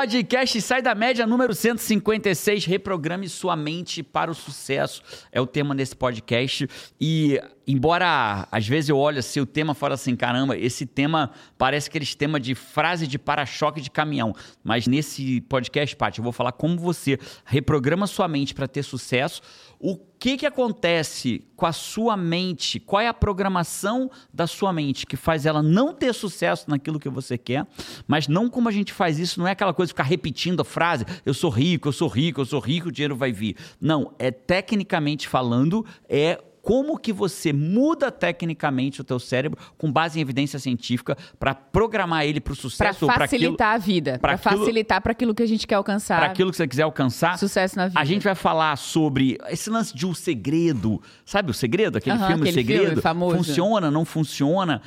Podcast Sai da Média número 156, reprograme sua mente para o sucesso. É o tema desse podcast. E embora às vezes eu olhe assim o tema fora assim, caramba, esse tema parece aqueles tema de frase de para-choque de caminhão, mas nesse podcast, Paty, eu vou falar como você reprograma sua mente para ter sucesso o que, que acontece com a sua mente? Qual é a programação da sua mente que faz ela não ter sucesso naquilo que você quer? Mas não como a gente faz isso, não é aquela coisa de ficar repetindo a frase: eu sou rico, eu sou rico, eu sou rico, o dinheiro vai vir. Não, é tecnicamente falando, é como que você muda tecnicamente o teu cérebro com base em evidência científica para programar ele para o sucesso para facilitar aquilo, a vida para facilitar para aquilo que a gente quer alcançar. Para aquilo que você quiser alcançar sucesso na vida. a gente vai falar sobre esse lance de o um segredo. Sabe o segredo? Aquele uhum, filme aquele o segredo? filme famoso. funciona não funciona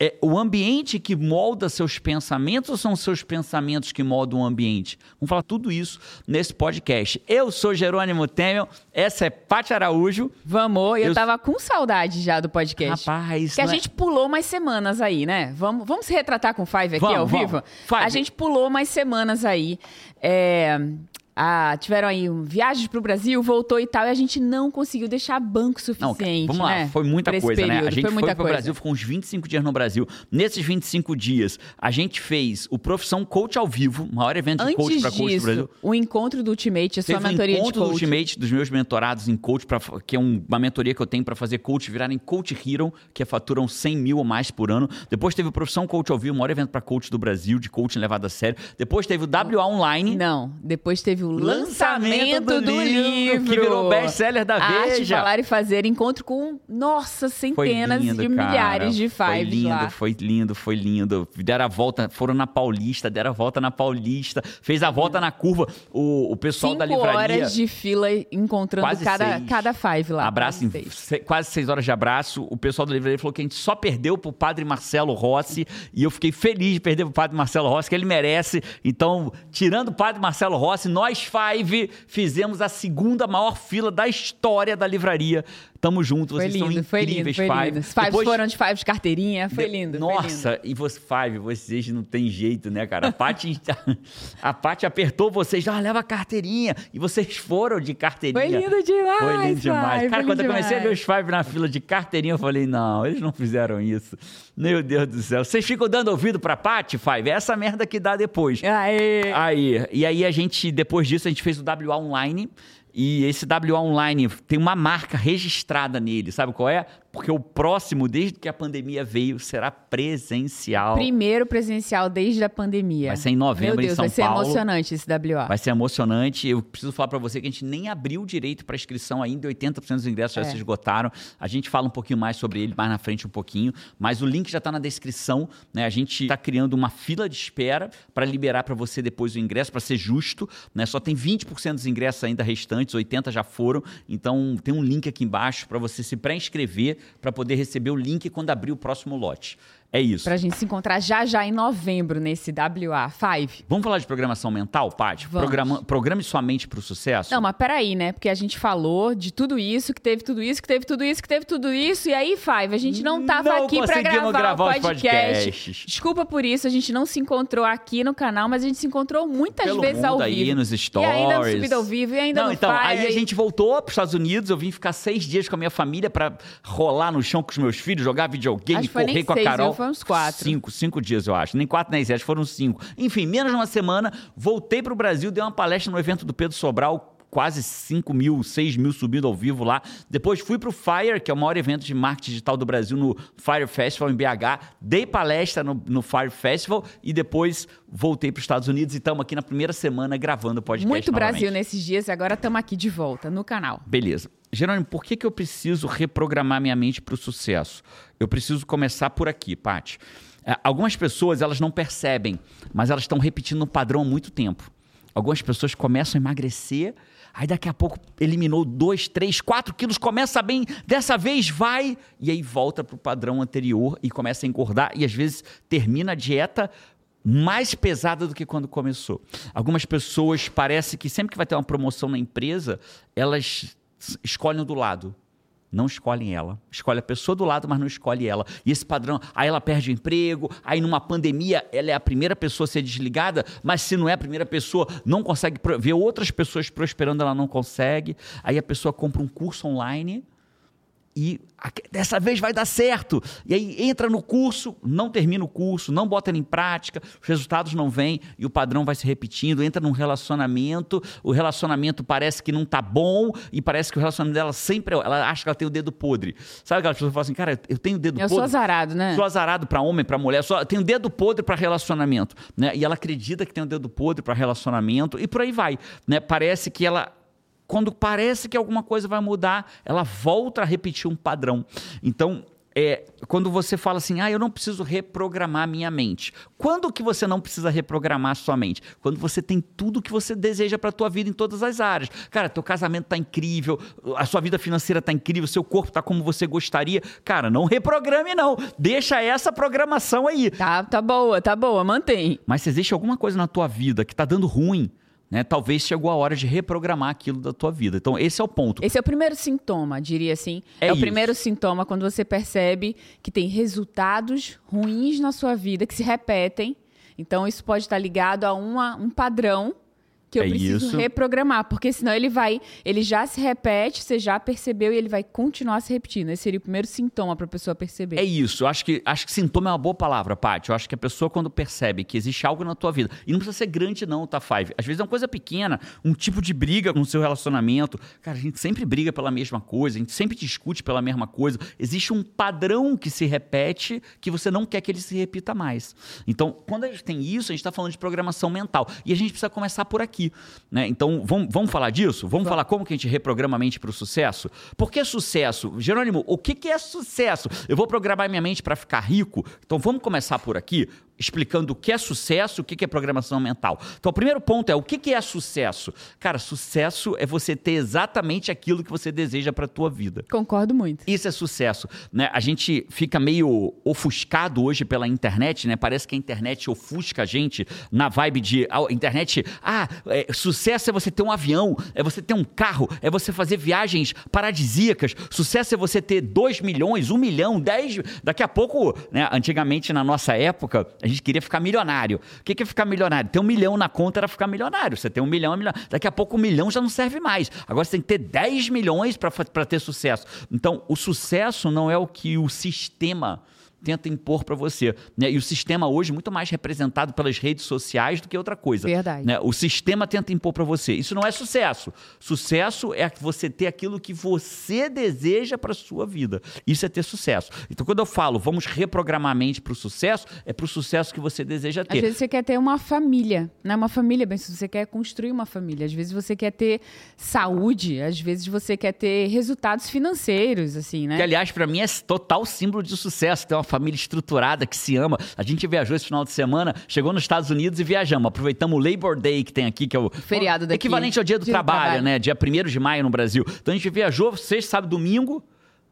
é o ambiente que molda seus pensamentos ou são seus pensamentos que moldam o ambiente? Vamos falar tudo isso nesse podcast. Eu sou Jerônimo Temel, essa é Paty Araújo. Vamos, eu, eu tava com saudade já do podcast. Rapaz, que a é... gente pulou umas semanas aí, né? Vamos, vamos se retratar com o Five aqui vamos, ao vamos. vivo? Five. A gente pulou umas semanas aí. É, ah, tiveram aí um, viagens para o Brasil, voltou e tal, e a gente não conseguiu deixar banco suficiente. Não, vamos né? lá, foi muita coisa, período. né? A gente foi, foi para o Brasil, ficou uns 25 dias no Brasil. Nesses 25 dias, a gente fez o Profissão Coach ao vivo, maior evento de Antes coach para coach do Brasil. O encontro do Ultimate, a sua Teve mentoria o encontro do Ultimate dos meus mentorados em coach, pra, que é um, uma mentoria que eu tenho para fazer coach virarem coach hero, que faturam 100 mil ou mais por ano. Depois teve o Profissão Coach ao vivo, o maior evento para coach do Brasil, de coaching levado a sério. Depois teve o WA Online. Não, depois teve o lançamento lançamento do, do livro, Que virou best-seller da Veja. Arte, falar e fazer. Encontro com, nossa, centenas lindo, de cara. milhares de fives Foi lindo, lá. foi lindo, foi lindo. Deram a volta, foram na Paulista, deram a volta na Paulista. Fez a volta na curva. O, o pessoal Cinco da livraria... horas de fila encontrando cada, cada five lá. Abraço, quase seis. quase seis horas de abraço. O pessoal da livraria falou que a gente só perdeu pro padre Marcelo Rossi. E eu fiquei feliz de perder pro padre Marcelo Rossi, que ele merece. Então, tirando o padre Marcelo Rossi, nós five fizemos a segunda maior fila da história da livraria. Tamo junto, vocês foi lindo, são foi incríveis, lindo, foi lindo. Os Fives Depois... foram de Five de carteirinha, foi lindo. Nossa, foi lindo. e você, Five, vocês não tem jeito, né, cara? A Paty, a Paty apertou vocês, ah, leva a carteirinha. E vocês foram de carteirinha. Foi lindo demais. Foi lindo demais. Five, cara, quando eu comecei a ver os Five na fila de carteirinha, eu falei, não, eles não fizeram isso. Meu Deus do céu. Vocês ficam dando ouvido pra Paty, Five? É essa merda que dá depois. Aê. Aí. E aí a gente, depois disso, a gente fez o WA Online. E esse WA Online tem uma marca registrada nele, sabe qual é? Porque o próximo, desde que a pandemia veio, será presencial. Primeiro presencial desde a pandemia. Vai ser em novembro Meu Deus, em São vai ser Paulo. emocionante esse WA. Vai ser emocionante. Eu preciso falar para você que a gente nem abriu direito para inscrição ainda, 80% dos ingressos já é. se esgotaram. A gente fala um pouquinho mais sobre ele mais na frente um pouquinho, mas o link já está na descrição. Né? A gente está criando uma fila de espera para liberar para você depois o ingresso, para ser justo. Né? Só tem 20% dos ingressos ainda restantes, 80% já foram. Então tem um link aqui embaixo para você se pré-inscrever para poder receber o link quando abrir o próximo lote. É isso. Pra gente se encontrar já já em novembro nesse WA5. Vamos falar de programação mental, Paty? Programa, programe sua mente pro sucesso? Não, mas peraí, né? Porque a gente falou de tudo isso, que teve tudo isso, que teve tudo isso, que teve tudo isso. E aí, Five, a gente não tava não aqui pra gravar, gravar o podcast. Desculpa por isso, a gente não se encontrou aqui no canal, mas a gente se encontrou muitas Pelo vezes ao aí, vivo. nos stories. E ainda no Subido ao Vivo, e ainda não, no então, Fire. Aí a gente voltou pros Estados Unidos, eu vim ficar seis dias com a minha família pra rolar no chão com os meus filhos, jogar videogame, correr com a Carol. Foi uns quatro. Cinco cinco, dias, eu acho. Nem quatro, nem sete, foram cinco. Enfim, menos de uma semana, voltei para o Brasil, dei uma palestra no evento do Pedro Sobral, quase 5 mil, 6 mil subindo ao vivo lá. Depois fui para o Fire, que é o maior evento de marketing digital do Brasil, no Fire Festival em BH. Dei palestra no, no Fire Festival e depois voltei para os Estados Unidos e estamos aqui na primeira semana gravando o podcast. Muito novamente. Brasil nesses dias e agora estamos aqui de volta no canal. Beleza. Jerônimo, por que, que eu preciso reprogramar minha mente para o sucesso? Eu preciso começar por aqui, Paty. É, algumas pessoas elas não percebem, mas elas estão repetindo um padrão há muito tempo. Algumas pessoas começam a emagrecer, aí daqui a pouco eliminou 2, 3, 4 quilos, começa bem, dessa vez vai, e aí volta para o padrão anterior e começa a engordar, e às vezes termina a dieta mais pesada do que quando começou. Algumas pessoas parece que sempre que vai ter uma promoção na empresa, elas escolhem do lado. não escolhem ela. Escolhe a pessoa do lado, mas não escolhe ela. E esse padrão, aí ela perde o emprego, aí numa pandemia ela é a primeira pessoa a ser desligada, mas se não é a primeira pessoa, não consegue ver outras pessoas prosperando, ela não consegue. Aí a pessoa compra um curso online e dessa vez vai dar certo. E aí entra no curso, não termina o curso, não bota ele em prática, os resultados não vêm e o padrão vai se repetindo. Entra num relacionamento, o relacionamento parece que não tá bom e parece que o relacionamento dela sempre ela acha que ela tem o dedo podre. Sabe aquelas pessoas que falam assim, cara, eu tenho o dedo eu podre. Eu sou azarado, né? Sou azarado para homem, para mulher, só tenho dedo podre para relacionamento, né? E ela acredita que tem o dedo podre para relacionamento e por aí vai, né? Parece que ela quando parece que alguma coisa vai mudar, ela volta a repetir um padrão. Então, é, quando você fala assim, ah, eu não preciso reprogramar minha mente. Quando que você não precisa reprogramar sua mente? Quando você tem tudo que você deseja para a tua vida em todas as áreas. Cara, teu casamento tá incrível, a sua vida financeira tá incrível, seu corpo tá como você gostaria. Cara, não reprograme não. Deixa essa programação aí. Tá, tá boa, tá boa, mantém. Mas se existe alguma coisa na tua vida que tá dando ruim, né? Talvez chegou a hora de reprogramar aquilo da tua vida. Então, esse é o ponto. Esse é o primeiro sintoma, diria assim. É, é o primeiro sintoma quando você percebe que tem resultados ruins na sua vida que se repetem. Então, isso pode estar ligado a uma, um padrão que eu é preciso isso. reprogramar, porque senão ele vai, ele já se repete, você já percebeu e ele vai continuar se repetindo. Esse seria o primeiro sintoma para a pessoa perceber. É isso. Eu acho que acho que sintoma é uma boa palavra, Paty. Eu acho que a pessoa quando percebe que existe algo na tua vida, e não precisa ser grande não, tá Five. Às vezes é uma coisa pequena, um tipo de briga no seu relacionamento. Cara, a gente sempre briga pela mesma coisa, a gente sempre discute pela mesma coisa. Existe um padrão que se repete que você não quer que ele se repita mais. Então, quando a gente tem isso, a gente está falando de programação mental. E a gente precisa começar por aqui aqui. Né? Então, vamos, vamos falar disso? Vamos Vai. falar como que a gente reprograma a mente para o sucesso? Por que sucesso? Jerônimo, o que, que é sucesso? Eu vou programar minha mente para ficar rico? Então, vamos começar por aqui explicando o que é sucesso, o que é programação mental. Então, o primeiro ponto é o que é sucesso? Cara, sucesso é você ter exatamente aquilo que você deseja para a tua vida. Concordo muito. Isso é sucesso. Né? A gente fica meio ofuscado hoje pela internet, né? Parece que a internet ofusca a gente na vibe de a internet. Ah, é, sucesso é você ter um avião, é você ter um carro, é você fazer viagens paradisíacas. Sucesso é você ter 2 milhões, 1 um milhão, 10. Daqui a pouco, né? Antigamente, na nossa época, a gente queria ficar milionário. O que é ficar milionário? Ter um milhão na conta era ficar milionário. Você tem um milhão, é milionário. Daqui a pouco um milhão já não serve mais. Agora você tem que ter 10 milhões para ter sucesso. Então, o sucesso não é o que o sistema tenta impor para você. Né? E o sistema hoje é muito mais representado pelas redes sociais do que outra coisa. Verdade. Né? O sistema tenta impor para você. Isso não é sucesso. Sucesso é você ter aquilo que você deseja para sua vida. Isso é ter sucesso. Então, quando eu falo vamos reprogramar a mente para o sucesso, é para o sucesso que você deseja ter. Às vezes você quer ter uma família, né? Uma família, bem, se você quer construir uma família. Às vezes você quer ter saúde, às vezes você quer ter resultados financeiros, assim, né? Que, aliás, para mim é total símbolo de sucesso ter uma família estruturada que se ama. A gente viajou esse final de semana, chegou nos Estados Unidos e viajamos. Aproveitamos o Labor Day que tem aqui, que é o feriado daqui. equivalente ao dia do, dia trabalho, do trabalho, né? Dia 1 de maio no Brasil. Então a gente viajou sexta, sábado, domingo.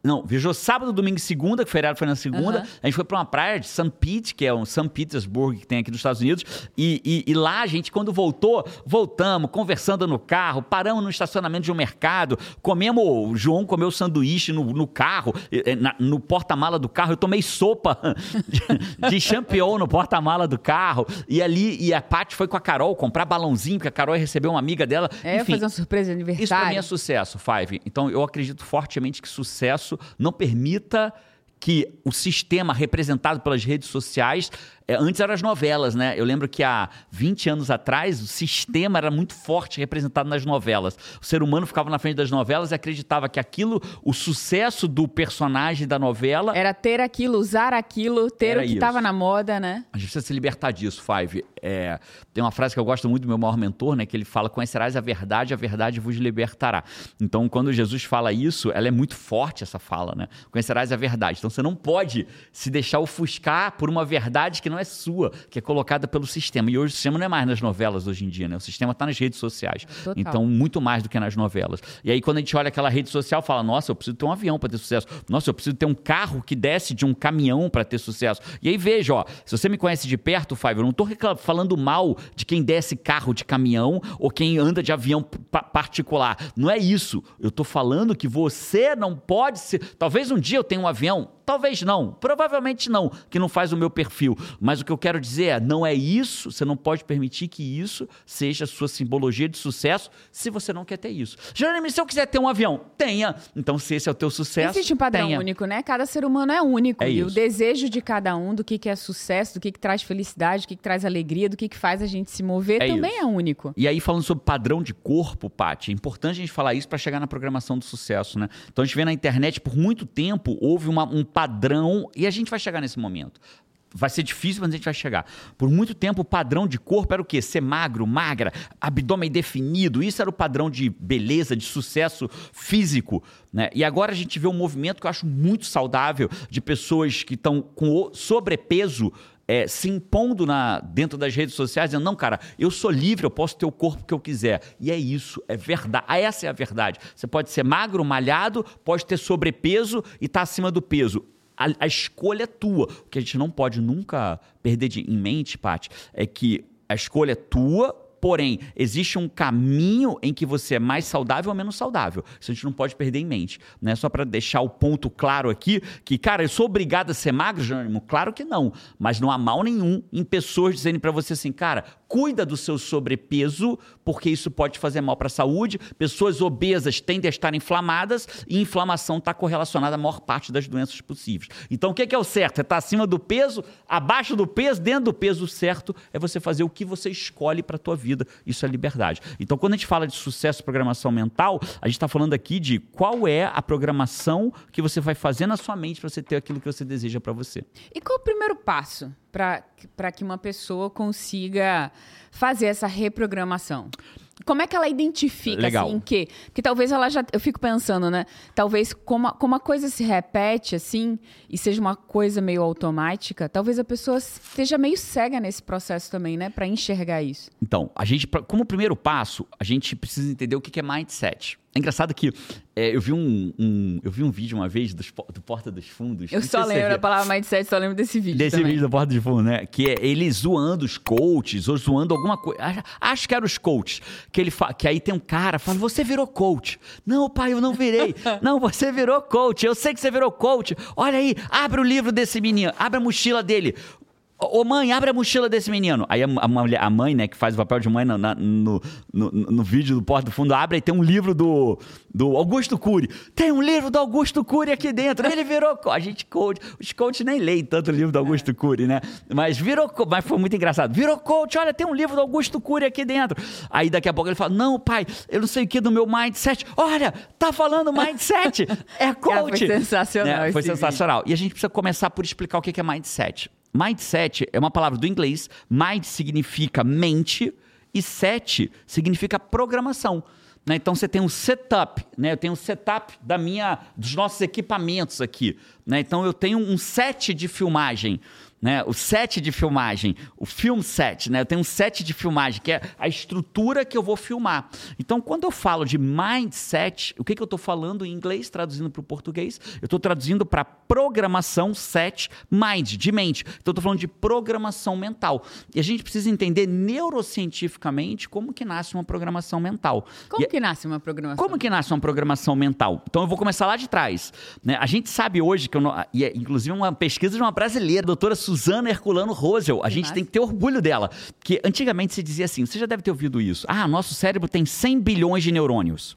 Não, viajou sábado, domingo e segunda, que o feriado foi na segunda. Uhum. A gente foi para uma praia de St. Pete, que é um St. Petersburg que tem aqui nos Estados Unidos. E, e, e, lá a gente, quando voltou, voltamos, conversando no carro, paramos no estacionamento de um mercado, comemos, o João comeu sanduíche no, no carro, na, no porta-mala do carro. Eu tomei sopa de, de champignon no porta-mala do carro. E ali, e a Paty foi com a Carol comprar balãozinho, porque a Carol recebeu uma amiga dela. É, Enfim, fazer uma surpresa de aniversário. Isso pra mim é sucesso, Five. Então eu acredito fortemente que sucesso não permita que o sistema representado pelas redes sociais antes eram as novelas, né? Eu lembro que há 20 anos atrás o sistema era muito forte representado nas novelas. O ser humano ficava na frente das novelas e acreditava que aquilo, o sucesso do personagem da novela. Era ter aquilo, usar aquilo, ter o que estava na moda, né? A gente precisa se libertar disso, Five. É, tem uma frase que eu gosto muito do meu maior mentor, né? Que ele fala: Conhecerás a verdade, a verdade vos libertará. Então, quando Jesus fala isso, ela é muito forte, essa fala, né? Conhecerás a verdade. Então você não pode se deixar ofuscar por uma verdade que não é sua, que é colocada pelo sistema. E hoje o sistema não é mais nas novelas hoje em dia, né? O sistema está nas redes sociais. Total. Então, muito mais do que nas novelas. E aí, quando a gente olha aquela rede social, fala: nossa, eu preciso ter um avião para ter sucesso. Nossa, eu preciso ter um carro que desce de um caminhão para ter sucesso. E aí, veja, ó, se você me conhece de perto, Five, eu não estou falando mal de quem desce carro de caminhão ou quem anda de avião particular. Não é isso. Eu estou falando que você não pode ser. Talvez um dia eu tenha um avião, Talvez não, provavelmente não, que não faz o meu perfil. Mas o que eu quero dizer é, não é isso, você não pode permitir que isso seja a sua simbologia de sucesso se você não quer ter isso. Jeremy, se eu quiser ter um avião, tenha. Então, se esse é o teu sucesso, Existe um padrão tenha. único, né? Cada ser humano é único. É e isso. o desejo de cada um, do que, que é sucesso, do que, que traz felicidade, do que, que traz alegria, do que, que faz a gente se mover, é também isso. é único. E aí, falando sobre padrão de corpo, Paty, é importante a gente falar isso para chegar na programação do sucesso, né? Então, a gente vê na internet, por muito tempo, houve uma, um padrão, e a gente vai chegar nesse momento. Vai ser difícil, mas a gente vai chegar. Por muito tempo, o padrão de corpo era o quê? Ser magro, magra, abdômen definido. Isso era o padrão de beleza, de sucesso físico. Né? E agora a gente vê um movimento que eu acho muito saudável de pessoas que estão com sobrepeso é, se impondo na, dentro das redes sociais, dizendo, não, cara, eu sou livre, eu posso ter o corpo que eu quiser. E é isso, é verdade. Ah, essa é a verdade. Você pode ser magro, malhado, pode ter sobrepeso e estar tá acima do peso. A, a, escolha é tua. O que a gente não pode nunca perder de, em mente, Paty, é que a escolha é tua, Porém, existe um caminho em que você é mais saudável ou menos saudável. Isso a gente não pode perder em mente. Né? Só para deixar o ponto claro aqui, que, cara, eu sou obrigado a ser magro, Jânimo? Claro que não. Mas não há mal nenhum em pessoas dizendo para você assim, cara, cuida do seu sobrepeso, porque isso pode fazer mal para a saúde. Pessoas obesas tendem a estar inflamadas e inflamação está correlacionada à maior parte das doenças possíveis. Então, o que é, o certo? É estar tá acima do peso, abaixo do peso, dentro do peso certo é você fazer o que você escolhe para a tua vida vida, isso é liberdade. Então, quando a gente fala de sucesso programação mental, a gente está falando aqui de qual é a programação que você vai fazer na sua mente para você ter aquilo que você deseja para você. E qual é o primeiro passo para que uma pessoa consiga fazer essa reprogramação? Como é que ela identifica, Legal. assim, que... Porque talvez ela já... Eu fico pensando, né? Talvez como a, como a coisa se repete, assim, e seja uma coisa meio automática, talvez a pessoa esteja meio cega nesse processo também, né? Para enxergar isso. Então, a gente... Como primeiro passo, a gente precisa entender o que é mindset. É engraçado que é, eu, vi um, um, eu vi um vídeo uma vez do, do Porta dos Fundos. Eu só lembro da palavra mindset, só lembro desse vídeo. Desse também. vídeo do Porta dos Fundos, né? Que é ele zoando os coaches, ou zoando alguma coisa. Acho que era os coaches. Que, ele que aí tem um cara fala: Você virou coach. Não, pai, eu não virei. não, você virou coach. Eu sei que você virou coach. Olha aí, abre o livro desse menino, abre a mochila dele. Ô mãe, abre a mochila desse menino. Aí a, a, a mãe, né, que faz o papel de mãe no, no, no, no, vídeo do Porta do Fundo, abre e tem um livro do, do Augusto Cury. Tem um livro do Augusto Cury aqui dentro. Ele virou. A gente, coach, os coaches nem leem tanto o livro do Augusto. Cury, né? Mas virou. Mas foi muito engraçado. Virou coach, olha, tem um livro do Augusto Cury aqui dentro. Aí daqui a pouco ele fala: Não, pai, eu não sei o que do meu mindset. Olha, tá falando mindset. É coach. É, foi sensacional. Né? Foi sensacional. Vídeo. E a gente precisa começar por explicar o que é mindset. Mindset é uma palavra do inglês. Mind significa mente e set significa programação. Né? Então você tem um setup, né? Eu tenho um setup da minha, dos nossos equipamentos aqui. Né? Então eu tenho um set de filmagem né? O set de filmagem, o film set, né? Eu tenho um set de filmagem, que é a estrutura que eu vou filmar. Então, quando eu falo de mindset, o que, que eu estou falando em inglês, traduzindo para o português? Eu estou traduzindo para programação set mind, de mente. Então, eu estou falando de programação mental. E a gente precisa entender neurocientificamente como que nasce uma programação mental. Como e, que nasce uma programação? Como que nasce uma programação mental? Então, eu vou começar lá de trás. Né? A gente sabe hoje que, eu não, e é, inclusive, uma pesquisa de uma brasileira, doutora Suzana Herculano Rosel. A gente tem que ter orgulho dela. Que antigamente se dizia assim, você já deve ter ouvido isso. Ah, nosso cérebro tem 100 bilhões de neurônios.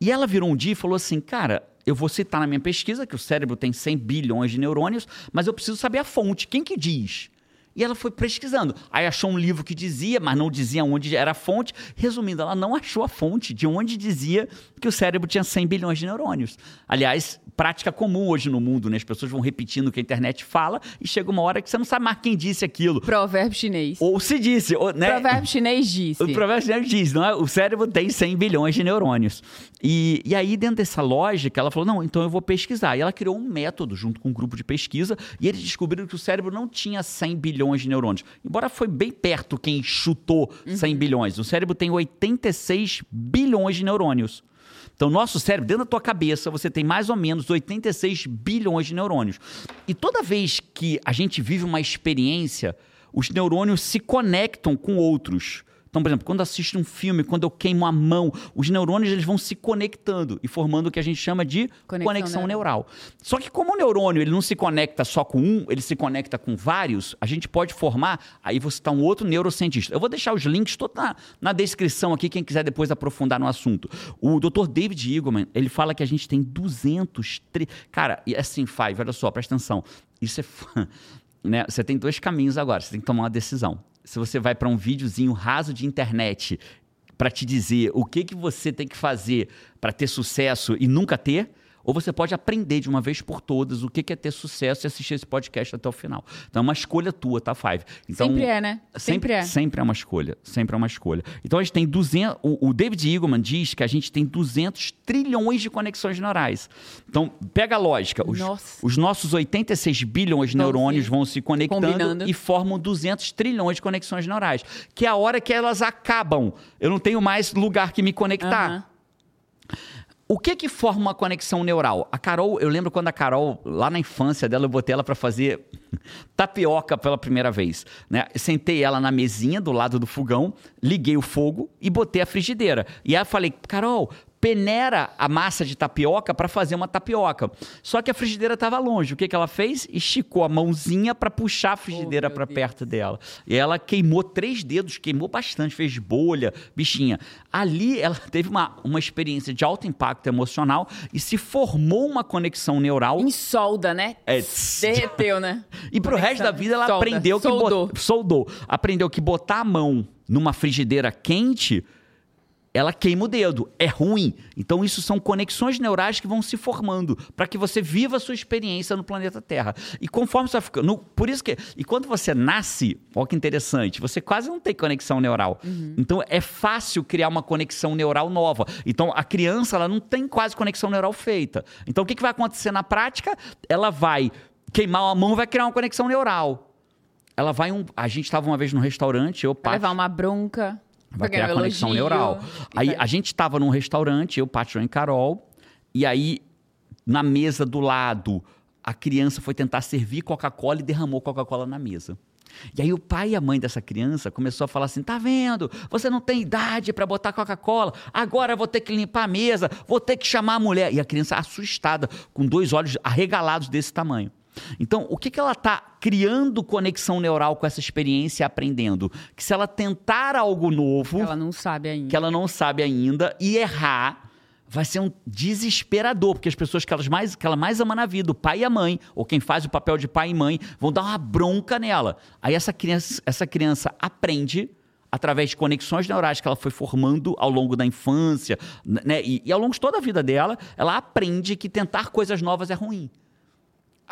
E ela virou um dia e falou assim, cara, eu vou citar na minha pesquisa que o cérebro tem 100 bilhões de neurônios, mas eu preciso saber a fonte. Quem que diz? E ela foi pesquisando. Aí achou um livro que dizia, mas não dizia onde era a fonte. Resumindo, ela não achou a fonte de onde dizia que o cérebro tinha 100 bilhões de neurônios. Aliás, prática comum hoje no mundo, né? As pessoas vão repetindo o que a internet fala e chega uma hora que você não sabe mais quem disse aquilo. Provérbio chinês. Ou se disse, ou, né? Provérbio chinês disse. O provérbio chinês diz, não é? O cérebro tem 100 bilhões de neurônios. E, e aí, dentro dessa lógica, ela falou, não, então eu vou pesquisar. E ela criou um método junto com um grupo de pesquisa e eles descobriram que o cérebro não tinha 100 bilhões de neurônios. Embora foi bem perto quem chutou 100 uhum. bilhões. O cérebro tem 86 bilhões de neurônios. Então, nosso cérebro, dentro da tua cabeça, você tem mais ou menos 86 bilhões de neurônios. E toda vez que a gente vive uma experiência, os neurônios se conectam com outros. Então, por exemplo, quando assisto um filme, quando eu queimo a mão, os neurônios eles vão se conectando e formando o que a gente chama de conexão, conexão neural. neural. Só que como o neurônio ele não se conecta só com um, ele se conecta com vários, a gente pode formar, aí você está um outro neurocientista. Eu vou deixar os links todos na, na descrição aqui, quem quiser depois aprofundar no assunto. O Dr. David Eagleman, ele fala que a gente tem 200... Tri... Cara, é assim, Five, olha só, presta atenção. Isso é... Né? Você tem dois caminhos agora, você tem que tomar uma decisão se você vai para um videozinho raso de internet para te dizer o que, que você tem que fazer para ter sucesso e nunca ter, ou você pode aprender de uma vez por todas o que é ter sucesso e assistir esse podcast até o final. Então é uma escolha tua, tá, Five? Então, sempre é, né? Sempre, sempre, é. Sempre é uma escolha. Sempre é uma escolha. Então a gente tem 200... O, o David Eagleman diz que a gente tem 200 trilhões de conexões neurais. Então, pega a lógica. Os, os nossos 86 bilhões de neurônios vão se conectando Combinando. e formam 200 trilhões de conexões neurais. Que é a hora que elas acabam. Eu não tenho mais lugar que me conectar. Uhum. O que que forma uma conexão neural? A Carol, eu lembro quando a Carol, lá na infância dela, eu botei ela para fazer tapioca pela primeira vez. Né? Sentei ela na mesinha do lado do fogão, liguei o fogo e botei a frigideira. E aí eu falei, Carol, peneira a massa de tapioca para fazer uma tapioca. Só que a frigideira estava longe. O que, que ela fez? Esticou a mãozinha para puxar a frigideira oh, para perto dela. E ela queimou três dedos, queimou bastante, fez bolha, bichinha. Ali ela teve uma, uma experiência de alto impacto emocional e se formou uma conexão neural. Em solda, né? É, Derreteu, né? e pro conexão. resto da vida ela solda. aprendeu que soldou. Bot... soldou. Aprendeu que botar a mão numa frigideira quente ela queima o dedo, é ruim. Então, isso são conexões neurais que vão se formando para que você viva a sua experiência no planeta Terra. E conforme você vai ficando. Por isso que. E quando você nasce, olha que interessante, você quase não tem conexão neural. Uhum. Então, é fácil criar uma conexão neural nova. Então, a criança, ela não tem quase conexão neural feita. Então, o que, que vai acontecer na prática? Ela vai queimar a mão, vai criar uma conexão neural. Ela vai um. A gente estava uma vez no restaurante, eu Vai levar uma bronca. Vai criar conexão elogio, neural. Aí a gente estava num restaurante, eu, Patio e Carol, e aí na mesa do lado, a criança foi tentar servir Coca-Cola e derramou Coca-Cola na mesa. E aí o pai e a mãe dessa criança começou a falar assim: "Tá vendo? Você não tem idade para botar Coca-Cola. Agora vou ter que limpar a mesa, vou ter que chamar a mulher". E a criança assustada, com dois olhos arregalados desse tamanho. Então, o que, que ela está criando conexão neural com essa experiência e aprendendo? Que se ela tentar algo novo. Que ela não sabe ainda. Que ela não sabe ainda e errar, vai ser um desesperador, porque as pessoas que, elas mais, que ela mais ama na vida, o pai e a mãe, ou quem faz o papel de pai e mãe, vão dar uma bronca nela. Aí essa criança, essa criança aprende através de conexões neurais que ela foi formando ao longo da infância, né? E, e ao longo de toda a vida dela, ela aprende que tentar coisas novas é ruim.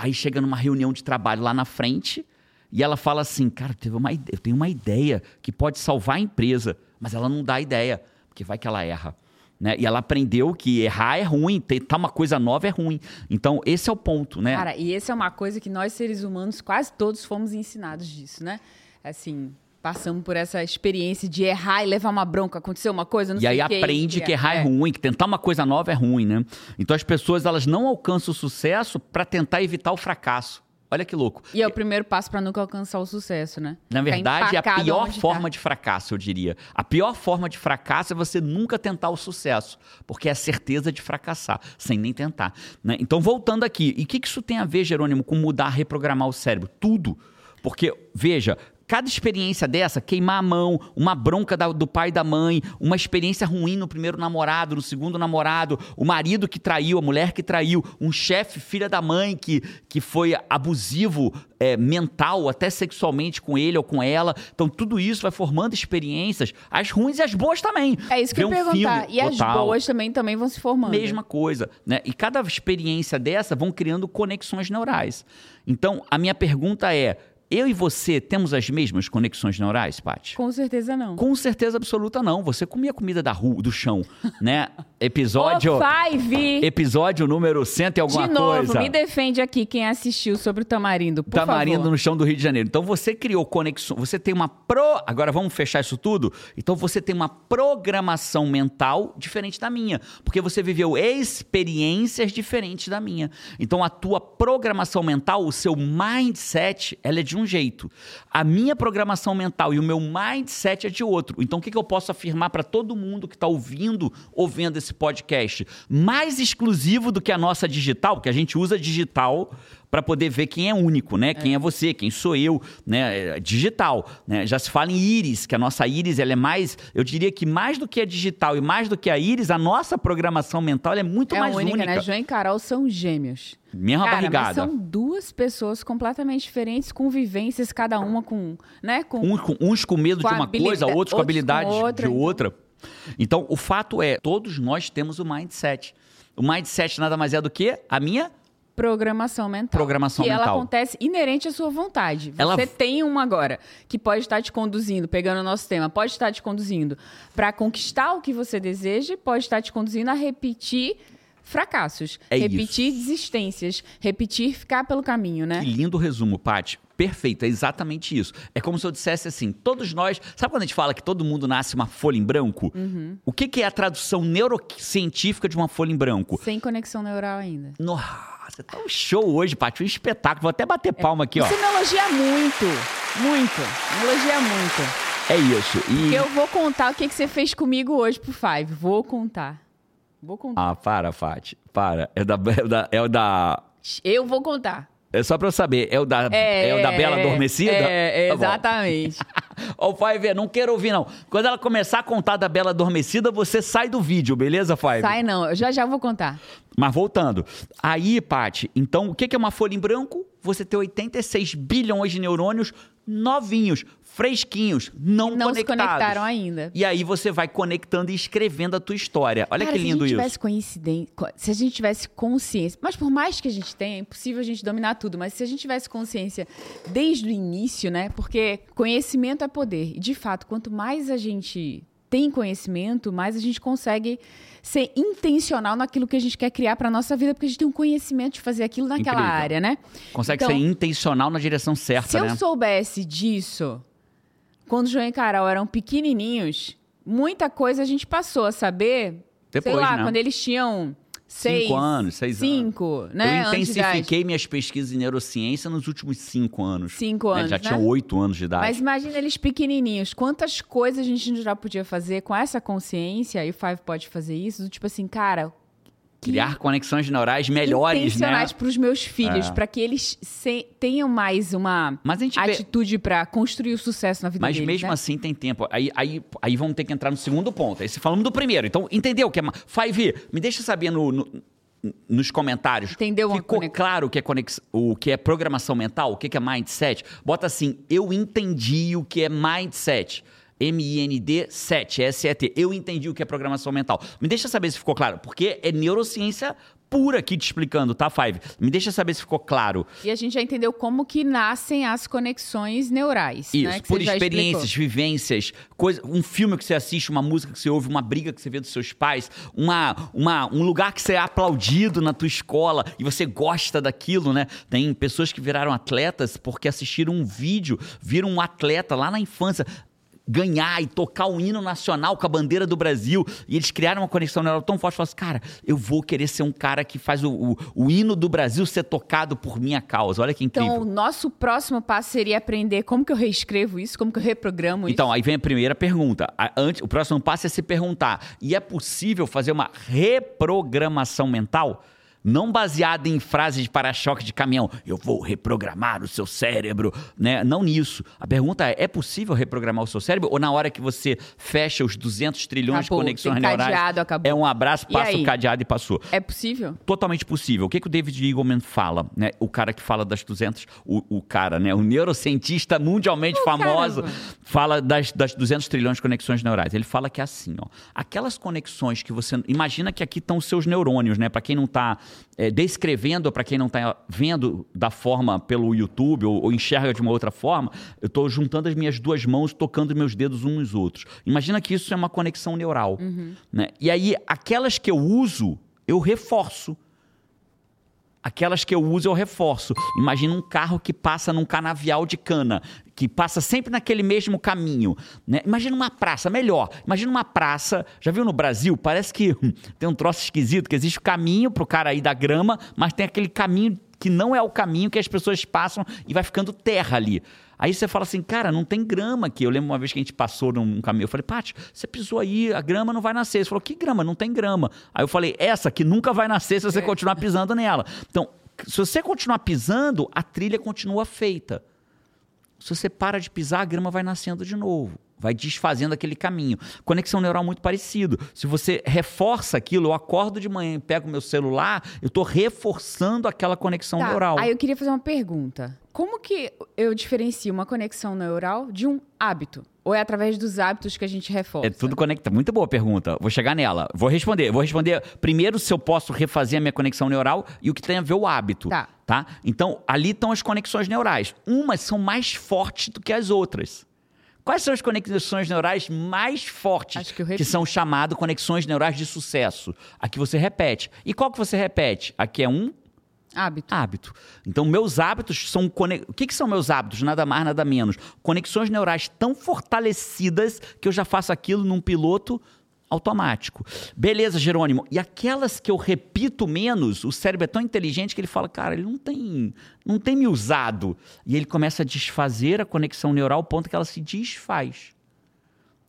Aí chega numa reunião de trabalho lá na frente e ela fala assim: Cara, teve uma ideia, eu tenho uma ideia que pode salvar a empresa, mas ela não dá ideia, porque vai que ela erra. Né? E ela aprendeu que errar é ruim, tentar uma coisa nova é ruim. Então, esse é o ponto, né? Cara, e esse é uma coisa que nós, seres humanos, quase todos fomos ensinados disso, né? Assim, passamos por essa experiência de errar e levar uma bronca, aconteceu uma coisa, não e sei E aí aprende que, que errar é. é. ruim, que tentar uma coisa nova é ruim, né? Então as pessoas elas não alcançam o sucesso para tentar evitar o fracasso. Olha que louco. E é o primeiro passo para nunca alcançar o sucesso, né? Na verdade, é a pior tá. forma tá. de fracasso, eu diria. A pior forma de fracasso é você nunca tentar o sucesso, porque é a certeza de fracassar, sem nem tentar. Né? Então, voltando aqui, e o que, que isso tem a ver, Jerônimo, com mudar, reprogramar o cérebro? Tudo. Porque, veja, cada experiência dessa, queimar a mão, uma bronca da, do pai e da mãe, uma experiência ruim no primeiro namorado, no segundo namorado, o marido que traiu, a mulher que traiu, um chefe, filha da mãe que, que foi abusivo é, mental, até sexualmente com ele ou com ela. Então, tudo isso vai formando experiências, as ruins e as boas também. É isso que Vê eu ia um perguntar. e as boas também, também vão se formando. Mesma coisa, né? E cada experiência dessa vão criando conexões neurais. Então, a minha pergunta é eu e você temos as mesmas conexões neurais, Paty? Com certeza não. Com certeza absoluta não. Você comia comida da rua, do chão, né? Episódio. Oh, five. Episódio número 100 e alguma De novo, coisa. me defende aqui quem assistiu sobre o tamarindo, por Tamarindo favor. no chão do Rio de Janeiro. Então você criou conexão, você tem uma pro, agora vamos fechar isso tudo? Então você tem uma programação mental diferente da minha, porque você viveu experiências diferentes da minha. Então a tua programação mental, o seu mindset, ela é de um um jeito. A minha programação mental e o meu mindset é de outro. Então, o que, que eu posso afirmar para todo mundo que está ouvindo ou vendo esse podcast? Mais exclusivo do que a nossa digital, porque a gente usa digital para poder ver quem é único, né? Quem é. é você, quem sou eu, né? É digital, né? Já se fala em íris, que a nossa íris ela é mais, eu diria que mais do que a digital e mais do que a íris, a nossa programação mental é muito é mais única, única. Né? João e Carol são gêmeos. Mesma Cara, barrigada. são duas pessoas completamente diferentes, com vivências, cada uma com, né? Com, uns, com, uns com medo com de uma coisa, outros com habilidade com outra, de então. outra. Então, o fato é, todos nós temos o mindset. O mindset nada mais é do que a minha programação mental. Programação que mental. ela acontece inerente à sua vontade. Você ela... tem uma agora que pode estar te conduzindo, pegando o nosso tema, pode estar te conduzindo para conquistar o que você deseja, pode estar te conduzindo a repetir fracassos, é repetir isso. desistências, repetir ficar pelo caminho, né? Que lindo resumo, Paty. Perfeito, é exatamente isso. É como se eu dissesse assim: todos nós. Sabe quando a gente fala que todo mundo nasce uma folha em branco? Uhum. O que, que é a tradução neurocientífica de uma folha em branco? Sem conexão neural ainda. Nossa, tá um show hoje, Paty, um espetáculo. Vou até bater palma aqui, ó. Você me elogia muito, muito. Me elogia muito. É isso. E... Eu vou contar o que, que você fez comigo hoje pro Five. Vou contar. Vou contar. Ah, para, Fati. Para. É da, é da, é o da. Eu vou contar. É só pra eu saber, é o da, é, é o da Bela Adormecida? É, tá exatamente. Ó, Five, não quero ouvir, não. Quando ela começar a contar da Bela Adormecida, você sai do vídeo, beleza, Five? Sai não, eu já já vou contar. Mas voltando. Aí, Paty, então, o que é uma folha em branco? Você ter 86 bilhões de neurônios novinhos, fresquinhos, não, não conectados. se conectaram ainda. E aí você vai conectando e escrevendo a tua história. Olha Cara, que lindo se a gente isso. Tivesse coincidência, se a gente tivesse consciência, mas por mais que a gente tenha, é impossível a gente dominar tudo, mas se a gente tivesse consciência desde o início, né? Porque conhecimento é poder. E de fato, quanto mais a gente tem conhecimento, mais a gente consegue ser intencional naquilo que a gente quer criar para nossa vida, porque a gente tem um conhecimento de fazer aquilo naquela Incrível. área, né? Consegue então, ser intencional na direção certa, se né? Se eu soubesse disso quando João e Carol eram pequenininhos, muita coisa a gente passou a saber, Depois, sei lá, né? quando eles tinham seis, cinco anos, seis cinco, anos. né? Eu intensifiquei minhas pesquisas em neurociência nos últimos cinco anos. Cinco anos, Eles já né? tinham oito anos de idade. Mas imagina eles pequenininhos, quantas coisas a gente já podia fazer com essa consciência, e o Five pode fazer isso, do tipo assim, cara... Criar conexões neurais melhores, intencionais né? para os meus filhos, É. para que eles se- tenham mais uma Mas a gente vê- atitude para construir o sucesso na vida Mas deles, mesmo né? assim tem tempo. Aí, aí, aí vamos ter que entrar no segundo ponto. Aí se falamos do primeiro. Então, entendeu o que é. Five, me deixa saber no, no- nos comentários. Entendeu Ficou claro o que, é conex, o que é programação mental? O que é mindset? Bota assim, eu entendi o que é mindset. M-I-N-D 7, S-E-T. Eu entendi o que é programação mental. Me deixa saber se ficou claro, porque é neurociência pura aqui te explicando, tá, Five? Me deixa saber se ficou claro. E a gente já entendeu como que nascem as conexões neurais, Isso, né? Por experiências, explicou. vivências, coisa, um filme que você assiste, uma música que você ouve, uma briga que você vê dos seus pais, uma, uma, um lugar que você é aplaudido na tua escola e você gosta daquilo, né? Tem pessoas que viraram atletas porque assistiram um vídeo, viram um atleta lá na infância ganhar e tocar o hino nacional com a bandeira do Brasil. E eles criaram uma conexão neural tão forte. Falaram assim, cara, eu vou querer ser um cara que faz o, o, o hino do Brasil ser tocado por minha causa. Olha que incrível. Então, o nosso próximo passo seria aprender como que eu reescrevo isso, como que eu reprogramo isso. Então, aí vem a primeira pergunta. Antes, o próximo passo é se perguntar: e é possível fazer uma reprogramação mental? Não baseada em frases de para-choque de caminhão. Eu vou reprogramar o seu cérebro, né? Não nisso. A pergunta é: é possível reprogramar o seu cérebro ou na hora que você fecha os 200 trilhões acabou, de conexões neurais, cadeado, acabou. é um abraço, passa o cadeado e passou? É possível? Totalmente possível. O que, que o David Eagleman fala, né? O cara que fala das 200, o, o cara, né? O neurocientista mundialmente o famoso, cara, fala das, das 200 trilhões de conexões neurais. Ele fala que é assim, ó. Aquelas conexões que você imagina que aqui estão os seus neurônios, né? Para quem não está é, descrevendo para quem não está vendo da forma pelo YouTube ou, ou, enxerga de uma outra forma, eu estou juntando as minhas duas mãos, tocando meus dedos uns nos outros. Imagina que isso é uma conexão neural. Uhum. Né? E aí, aquelas que eu uso, eu reforço. Aquelas que eu uso, eu reforço. Imagina um carro que passa num canavial de cana, que passa sempre naquele mesmo caminho. Né? Imagina uma praça, melhor. Imagina uma praça. Já viu no Brasil? Parece que hum, tem um troço esquisito, que existe o caminho para o cara ir da grama, mas tem aquele caminho que não é o caminho que as pessoas passam e vai ficando terra ali. Aí você fala assim, cara, não tem grama aqui. Eu lembro uma vez que a gente passou num caminho. Eu falei, Paty, você pisou aí, a grama não vai nascer. Você falou, que grama? Não tem grama. Aí eu falei, essa que nunca vai nascer se você é. continuar pisando nela. Então, se você continuar pisando, a trilha continua feita. Se você para de pisar, a grama vai nascendo de novo vai desfazendo aquele caminho. Conexão neural muito parecido. Se você reforça aquilo, eu acordo de manhã e pego meu celular, eu estou reforçando aquela conexão tá. neural. Aí eu queria fazer uma pergunta. Como que eu diferencio uma conexão neural de um hábito? Ou é através dos hábitos que a gente reforça? É tudo conecta. Muito boa pergunta. Vou chegar nela. Vou responder. Vou responder primeiro se eu posso refazer a minha conexão neural e o que tem a ver o hábito. Tá. tá? Então, ali estão as conexões neurais. Umas são mais fortes do que as outras. Quais são as conexões neurais mais fortes que, que, são chamadas conexões neurais de sucesso? A que você repete. E qual que você repete? Aqui é um Hábito. Hábito. Então, meus hábitos são. Conex... O que, que, são meus hábitos? Nada mais, nada menos. Conexões neurais tão fortalecidas que eu já faço aquilo num piloto automático. Beleza, Jerônimo. E aquelas que eu repito menos, o cérebro é tão inteligente que ele fala, cara, ele não tem, não tem me usado. E ele começa a desfazer a conexão neural ao ponto que ela se desfaz.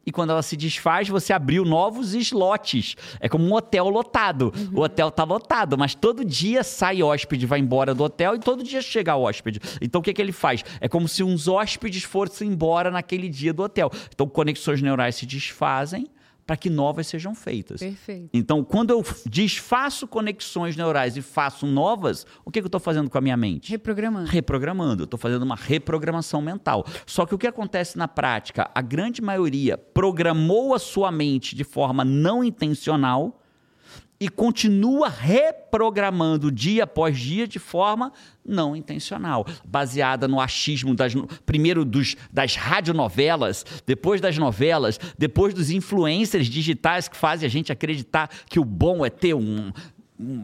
E quando ela se desfaz, você abriu novos slots. É como um hotel lotado. Uhum. O hotel está lotado, mas todo dia sai hóspede, vai embora do hotel e todo dia chega hóspede. Então o que, que ele faz? É como se uns hóspedes fossem embora naquele dia do hotel. Então conexões neurais se desfazem para que novas sejam feitas. Perfeito. Então, quando eu desfaço conexões neurais e faço novas, o que, que eu estou fazendo com a minha mente? Reprogramando. Reprogramando. Eu estou fazendo uma reprogramação mental. Só que o que acontece na prática? A grande maioria programou a sua mente de forma não intencional e continua reprogramando dia após dia de forma não intencional, baseada no achismo das, primeiro dos, das radionovelas, depois das novelas, depois dos influencers digitais que fazem a gente acreditar que o bom é ter um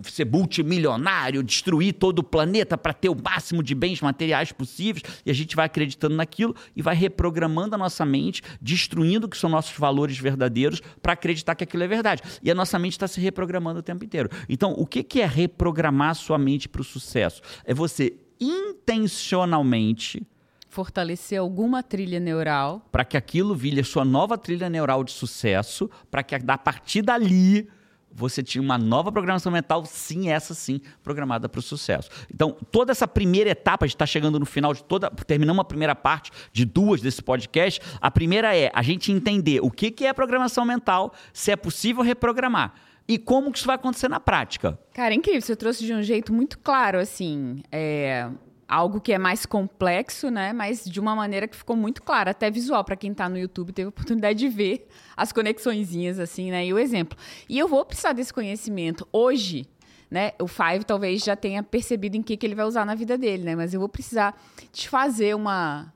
ser multimilionário, destruir todo o planeta para ter o máximo de bens materiais possíveis, e a gente vai acreditando naquilo e vai reprogramando a nossa mente, destruindo o que são nossos valores verdadeiros para acreditar que aquilo é verdade. E a nossa mente está se reprogramando o tempo inteiro. Então, o que é reprogramar a sua mente para o sucesso? É você intencionalmente fortalecer alguma trilha neural para que aquilo vire a sua nova trilha neural de sucesso, para que a partir dali você tinha uma nova programação mental, sim, essa sim, programada para o sucesso. Então, toda essa primeira etapa, a gente está chegando no final de toda. Terminamos a primeira parte de duas desse podcast. A primeira é a gente entender o que, que é programação mental, se é possível reprogramar. E como que isso vai acontecer na prática? Cara, é incrível. Você trouxe de um jeito muito claro, assim. É, algo que é mais complexo, né? Mas de uma maneira que ficou muito clara, até visual para quem está no YouTube teve a oportunidade de ver as conexõezinhas assim, né? E o exemplo. E eu vou precisar desse conhecimento hoje, né? O Five talvez já tenha percebido em que que ele vai usar na vida dele, né? Mas eu vou precisar de fazer uma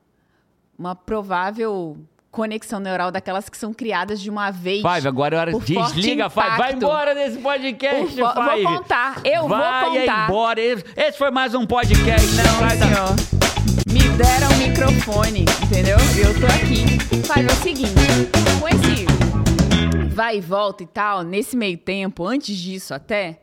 uma provável conexão neural daquelas que são criadas de uma vez. Five, agora é hora. Desliga, Five. Vai embora desse podcast, Five. Vou contar. Eu Vai vou contar. Vai embora. Esse foi mais um podcast. Não, senhor. Me deram o microfone, entendeu? Eu tô aqui. Five, é o seguinte. Com esse vai e volta e tal, nesse meio tempo, antes disso até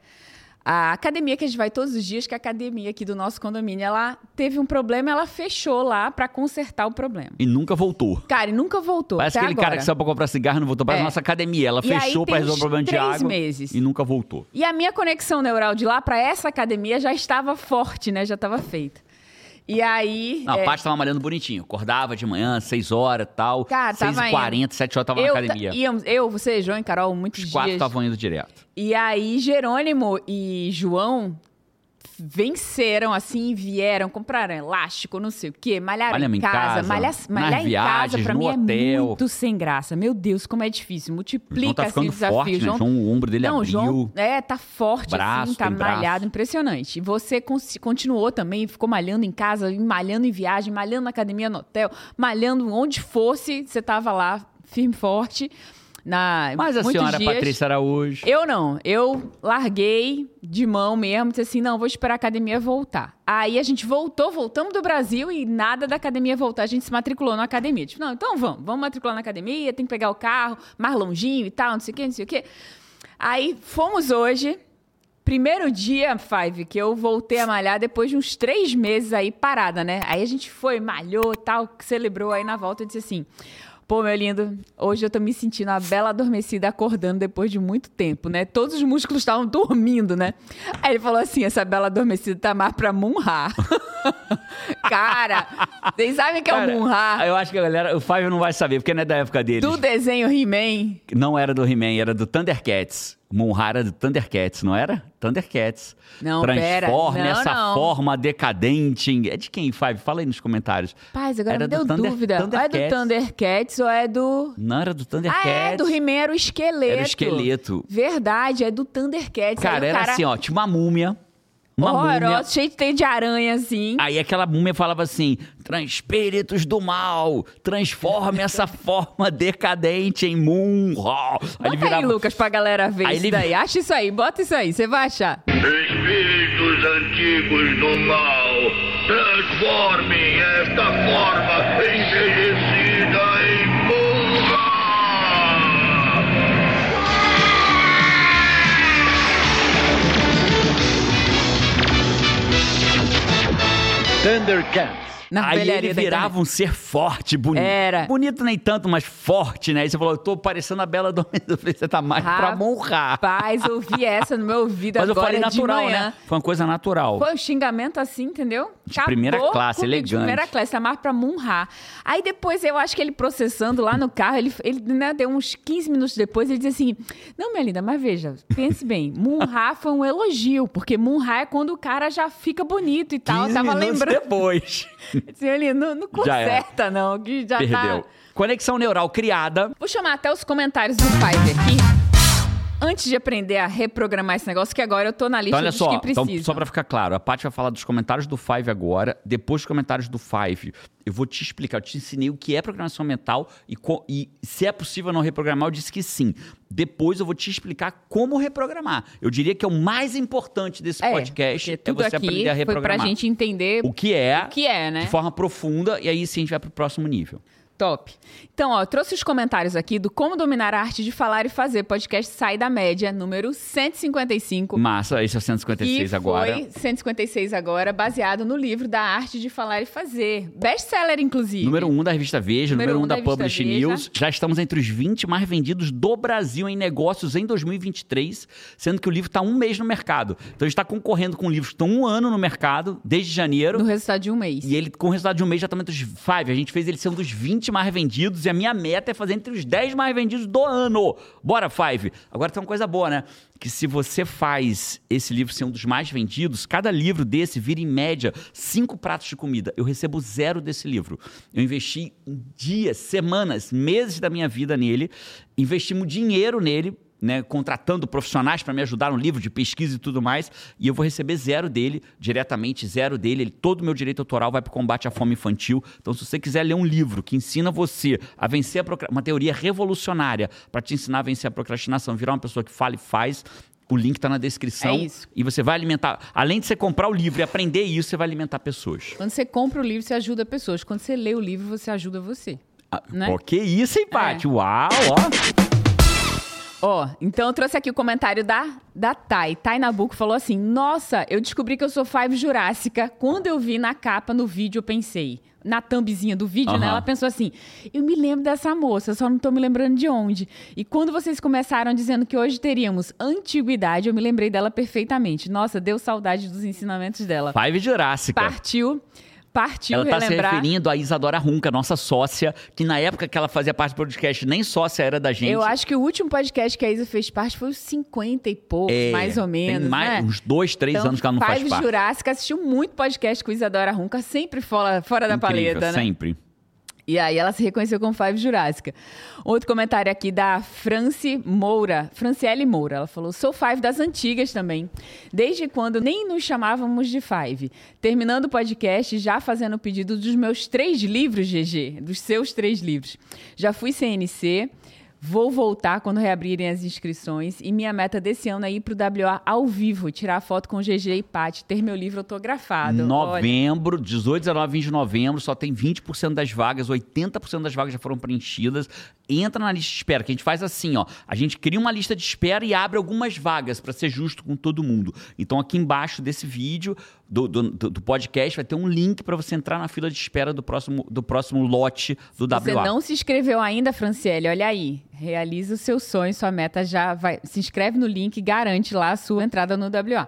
A academia que a gente vai todos os dias, que é a academia aqui do nosso condomínio, ela teve um problema, ela fechou lá para consertar o problema. E nunca voltou. Cara, e nunca voltou. Parece aquele agora. cara que saiu pra comprar cigarro e não voltou para é. nossa academia. Ela e fechou para resolver o problema de água. meses. E nunca voltou. E a minha conexão neural de lá para essa academia já estava forte, né? Já estava feita. E aí. Não, é... a Paty tava malhando bonitinho. Acordava de manhã, 6 horas e tal. Cara, 6 h 40 7 horas tava eu, na academia. Íamos, eu, você, João e Carol, muitos Os dias. quatro estavam indo direto. E aí, Jerônimo e João venceram, assim, vieram, compraram elástico, não sei o quê, malharam em casa. casa malha, malhar em casa, pra mim, é hotel. é muito sem graça. Meu Deus, como é difícil. Multiplica esse tá desafio. Forte, né? João, João, o ombro dele não, abriu. João, é, tá forte, braço, assim, tá malhado, braço. impressionante. E você continuou também, ficou malhando em casa, malhando em viagem, malhando na academia, no hotel, malhando onde fosse, você tava lá, firme, forte. Na, Mas a senhora dias, Patrícia Araújo. Eu não. Eu larguei de mão mesmo, disse assim: não, vou esperar a academia voltar. Aí a gente voltou, voltamos do Brasil e nada da academia voltar. A gente se matriculou na academia. Tipo, não, então vamos, vamos matricular na academia, tem que pegar o carro mais longinho e tal, não sei o quê, não sei o quê. Aí fomos hoje. Primeiro dia, Five, que eu voltei a malhar depois de uns três meses aí parada, né? Aí a gente foi, malhou tal, celebrou aí na volta e disse assim: Pô, meu lindo, hoje eu tô me sentindo a bela adormecida acordando depois de muito tempo, né? Todos os músculos estavam dormindo, né? Aí ele falou assim: essa bela adormecida tá mais pra Munha. Cara, vocês sabem que é o Munha? Eu acho que a galera, o Fábio não vai saber, porque não é da época dele. Do desenho He-Man. Não era do He-Man, era do Thundercats. Monhara do Thundercats, não era? Thundercats. Não, Transforme. Não, essa não. forma decadente. Em... É de quem, Five? Fala aí nos comentários. Paz, agora era me deu Thunder, dúvida. Thundercats. é do Thundercats ou é do. Não, era do Thundercats. Ah, é, do He-Man era o esqueleto. Era o esqueleto. Verdade, é do Thundercats. Cara, era cara... assim, ó, tinha uma múmia. Uma múmia. cheio de de aranha, assim. Aí aquela múmia falava assim: Transpíritos do mal, transforme essa forma decadente em Moon. Aí bota ele virava... aí, Lucas, pra galera ver aí isso ele... daí. Acha isso aí, bota isso aí, você vai achar. Espíritos antigos do mal, transformem esta forma envelhecida Thundercats. Na Aí ele virava um ser forte, bonito. Era. Bonito nem tanto, mas forte, né? Aí você falou, eu tô parecendo a Bela Adormecida. Eu falei, você tá mais Rapaz, pra monrar. Rapaz, eu ouvi essa no meu ouvido mas agora eu falei natural, né? Foi uma coisa natural. Foi um xingamento assim, entendeu? De primeira classe, elegante. De primeira classe, tá mais pra monrar. Aí depois, eu acho que ele processando lá no carro, ele, ele né, deu uns 15 minutos depois, ele disse assim, não, minha linda, mas veja, pense bem, monrar foi um elogio, porque monrar é quando o cara já fica bonito e tal. 15 eu tava lembrando. depois. Assim, ele não, não conserta, não, que já Perdeu. tá... Conexão neural criada. Vou chamar até os comentários do Five aqui. Antes de aprender a reprogramar esse negócio, que agora eu tô na lista então, olha dos só, que precisam. Então, só pra ficar claro, a Paty vai falar dos comentários do Five agora. Depois dos comentários do Five, eu vou te explicar. Eu te ensinei o que é programação mental e, e se é possível não reprogramar, eu disse que sim. Depois eu vou te explicar como reprogramar. Eu diria que é o mais importante desse é, podcast é você aprender a reprogramar. Foi pra gente entender o que é, o que é, né? De forma profunda, e aí sim a gente vai pro próximo nível. Top. Então, ó, trouxe os comentários aqui do Como Dominar a Arte de Falar e Fazer, podcast Sai da Média, número 155. Massa, esse é o 156 agora. Foi 156 agora, baseado no livro da Arte de Falar e Fazer. Best-seller, inclusive. Número 1 um da revista Veja, número 1 um da, da Publish Veja. News. Já estamos entre os 20 mais vendidos do Brasil em negócios em 2023, sendo que o livro está um mês no mercado. Então, a gente está concorrendo com livros que estão um ano no mercado, desde janeiro. No resultado de um mês. E ele, com o resultado de um mês, já está entre os 5. A gente fez ele ser um dos 20 mais vendidos e a minha meta é fazer entre os 10 mais vendidos do ano. Bora, Five! Agora tem uma coisa boa, né? Que se você faz esse livro ser um dos mais vendidos, cada livro desse vira em média cinco pratos de comida. Eu recebo zero desse livro. Eu investi dias, semanas, meses da minha vida nele, investimos dinheiro nele né, contratando profissionais para me ajudar no livro de pesquisa e tudo mais, e eu vou receber zero dele, diretamente zero dele. Ele, todo o meu direito autoral vai para o combate à fome infantil. Então, se você quiser ler um livro que ensina você a vencer a uma teoria revolucionária para te ensinar a vencer a procrastinação, virar uma pessoa que fala e faz, o link está na descrição. É isso. E você vai alimentar. Além de você comprar o livro e aprender isso, você vai alimentar pessoas. Quando você compra o livro, você ajuda pessoas. Quando você lê o livro, você ajuda você. Ah, né? Que isso, hein, Paty? É. Uau, ó. Ó, oh, então eu trouxe aqui o comentário da, da Thay. Thay Nabuco falou assim: Nossa, eu descobri que eu sou Five Jurássica. Quando eu vi na capa, no vídeo, eu pensei. Na thumbzinha do vídeo, uhum. né? Ela pensou assim: Eu me lembro dessa moça, só não tô me lembrando de onde. E quando vocês começaram dizendo que hoje teríamos antiguidade, eu me lembrei dela perfeitamente. Nossa, deu saudade dos ensinamentos dela. Five Jurássica. Partiu partiu ela está se referindo a Isadora Runca, nossa sócia, que na época que ela fazia parte do podcast, nem sócia era da gente. Eu acho que o último podcast que a Isa fez parte foi os 50 e poucos, é, mais ou menos. Tem mais, né? uns dois, três então, anos que ela não faz parte. Jurássica assistiu muito podcast com Isadora Runca, sempre fora, fora da Incrível, paleta, né? Sempre. E aí ela se reconheceu como Five Jurássica. Outro comentário aqui da Franci Moura, Franciele Moura. Ela falou: sou Five das antigas também. Desde quando nem nos chamávamos de Five. Terminando o podcast, já fazendo o pedido dos meus três livros, GG, dos seus três livros. Já fui CNC, Vou voltar quando reabrirem as inscrições e minha meta desse ano é ir pro WA ao vivo, tirar foto com o GG e Paty, ter meu livro autografado. Novembro, Olha. 18, 19, 20 de novembro, só tem 20% das vagas, 80% das vagas já foram preenchidas. Entra na lista de espera, que a gente faz assim, ó. A gente cria uma lista de espera e abre algumas vagas para ser justo com todo mundo. Então aqui embaixo desse vídeo do, do, do, podcast, vai ter um link para você entrar na fila de espera do próximo, do próximo lote do WA. Você não se inscreveu ainda, Franciele? Olha aí. Realiza o seu sonho, sua meta já vai. Se inscreve no link e garante lá a sua entrada no WA.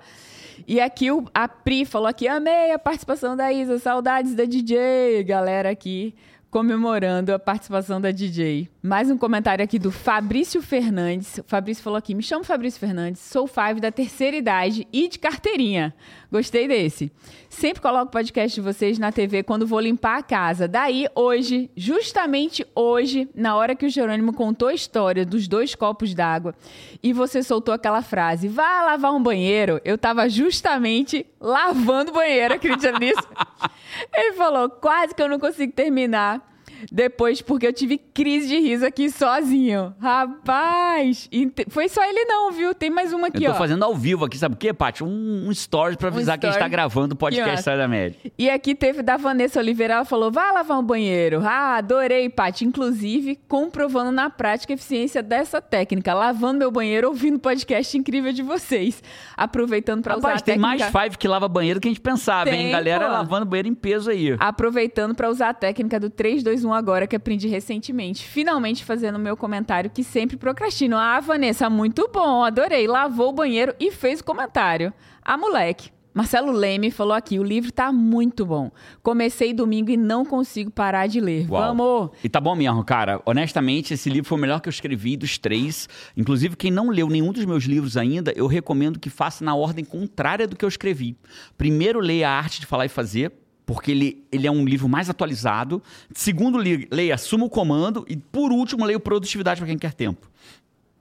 E aqui o, a Pri falou aqui: amei a participação da Isa, saudades da DJ, galera aqui comemorando a participação da DJ. Mais um comentário aqui do Fabrício Fernandes. O Fabrício falou aqui: me chamo Fabrício Fernandes, sou Five da terceira idade e de carteirinha. Gostei desse. Sempre coloco o podcast de vocês na TV quando vou limpar a casa. Daí, hoje, justamente hoje, na hora que o Jerônimo contou a história dos dois copos d'água e você soltou aquela frase: vá lavar um banheiro, eu tava justamente lavando o banheiro, acredita nisso? Ele falou: quase que eu não consigo terminar depois, porque eu tive crise de riso aqui sozinho. Rapaz! Foi só ele não, viu? Tem mais uma aqui, ó. Eu tô ó. fazendo ao vivo aqui, sabe o quê, Paty? Um, um story pra avisar um que a gente tá gravando o podcast Sai da Média. E aqui teve da Vanessa Oliveira, ela falou, vai lavar um banheiro. Ah, adorei, Paty. Inclusive, comprovando na prática a eficiência dessa técnica. Lavando meu banheiro, ouvindo o podcast incrível de vocês. Aproveitando pra Rapaz, usar a tem técnica... mais five que lava banheiro que a gente pensava, tem, hein? Galera pô. lavando banheiro em peso aí. Aproveitando pra usar a técnica do 3, 2, 1 agora que aprendi recentemente. Finalmente fazendo o meu comentário que sempre procrastino. Ah, Vanessa, muito bom, adorei. Lavou o banheiro e fez o comentário. A moleque. Marcelo Leme falou aqui: o livro tá muito bom. Comecei domingo e não consigo parar de ler. Uau. Vamos! E tá bom mesmo, cara. Honestamente, esse livro foi o melhor que eu escrevi dos três. Inclusive, quem não leu nenhum dos meus livros ainda, eu recomendo que faça na ordem contrária do que eu escrevi. Primeiro, leia a arte de falar e fazer, porque ele, ele é um livro mais atualizado. Segundo, leia Assuma o Comando. E, por último, leia Produtividade para quem quer tempo.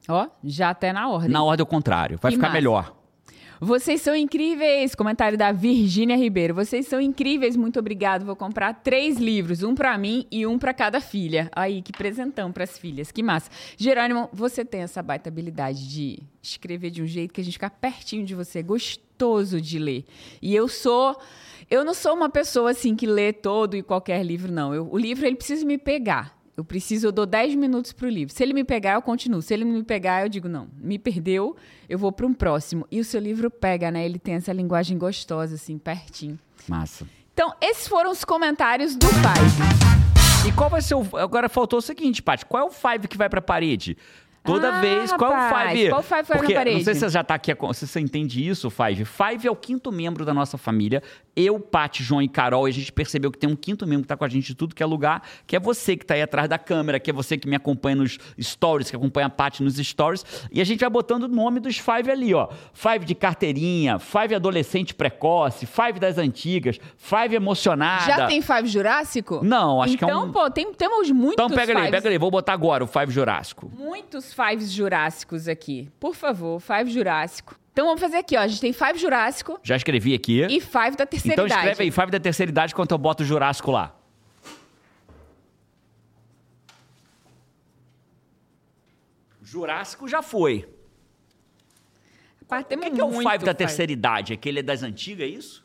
Ó, já até na ordem. Na ordem ao contrário. Vai que ficar massa. melhor. Vocês são incríveis! Comentário da Virgínia Ribeiro. Vocês são incríveis, muito obrigado. Vou comprar três livros, um para mim e um para cada filha. Aí, que presentão para as filhas, que massa. Jerônimo, você tem essa baita habilidade de escrever de um jeito que a gente fica pertinho de você, gostoso de ler. E eu sou eu não sou uma pessoa assim que lê todo e qualquer livro, não. Eu, o livro ele precisa me pegar. Eu preciso, eu dou 10 minutos para o livro. Se ele me pegar, eu continuo. Se ele não me pegar, eu digo, não, me perdeu, eu vou para um próximo. E o seu livro pega, né? Ele tem essa linguagem gostosa, assim, pertinho. Massa. Então, esses foram os comentários do Five. E qual vai ser o. Agora faltou o seguinte, Paty: qual é o Five que vai para a parede? Toda ah, vez. Qual rapaz, é o Five? Qual Five foi Porque, na parede? Não sei se você já tá aqui, se você entende isso, Five. Five é o quinto membro da nossa família. Eu, Paty, João e Carol, e a gente percebeu que tem um quinto membro que tá com a gente de tudo que é lugar, que é você que tá aí atrás da câmera, que é você que me acompanha nos stories, que acompanha a Paty nos stories. E a gente vai botando o nome dos Five ali, ó. Five de carteirinha, Five adolescente precoce, Five das antigas, Five emocionada. Já tem Five Jurássico? Não, acho então, que é um... Então, pô, tem, temos muitos Então pega ali, pega ali. Vou botar agora o Five Jurássico. Muitos Fives Jurássicos aqui. Por favor, Five Jurássico. Então vamos fazer aqui, ó. A gente tem Five Jurássico. Já escrevi aqui. E Five da terceira então, idade. Então escreve aí, Five da terceira idade, quanto eu boto o Jurássico lá. Jurássico já foi. Rapaz, o que, que é o Five da terceira idade? Aquele é das antigas, é isso?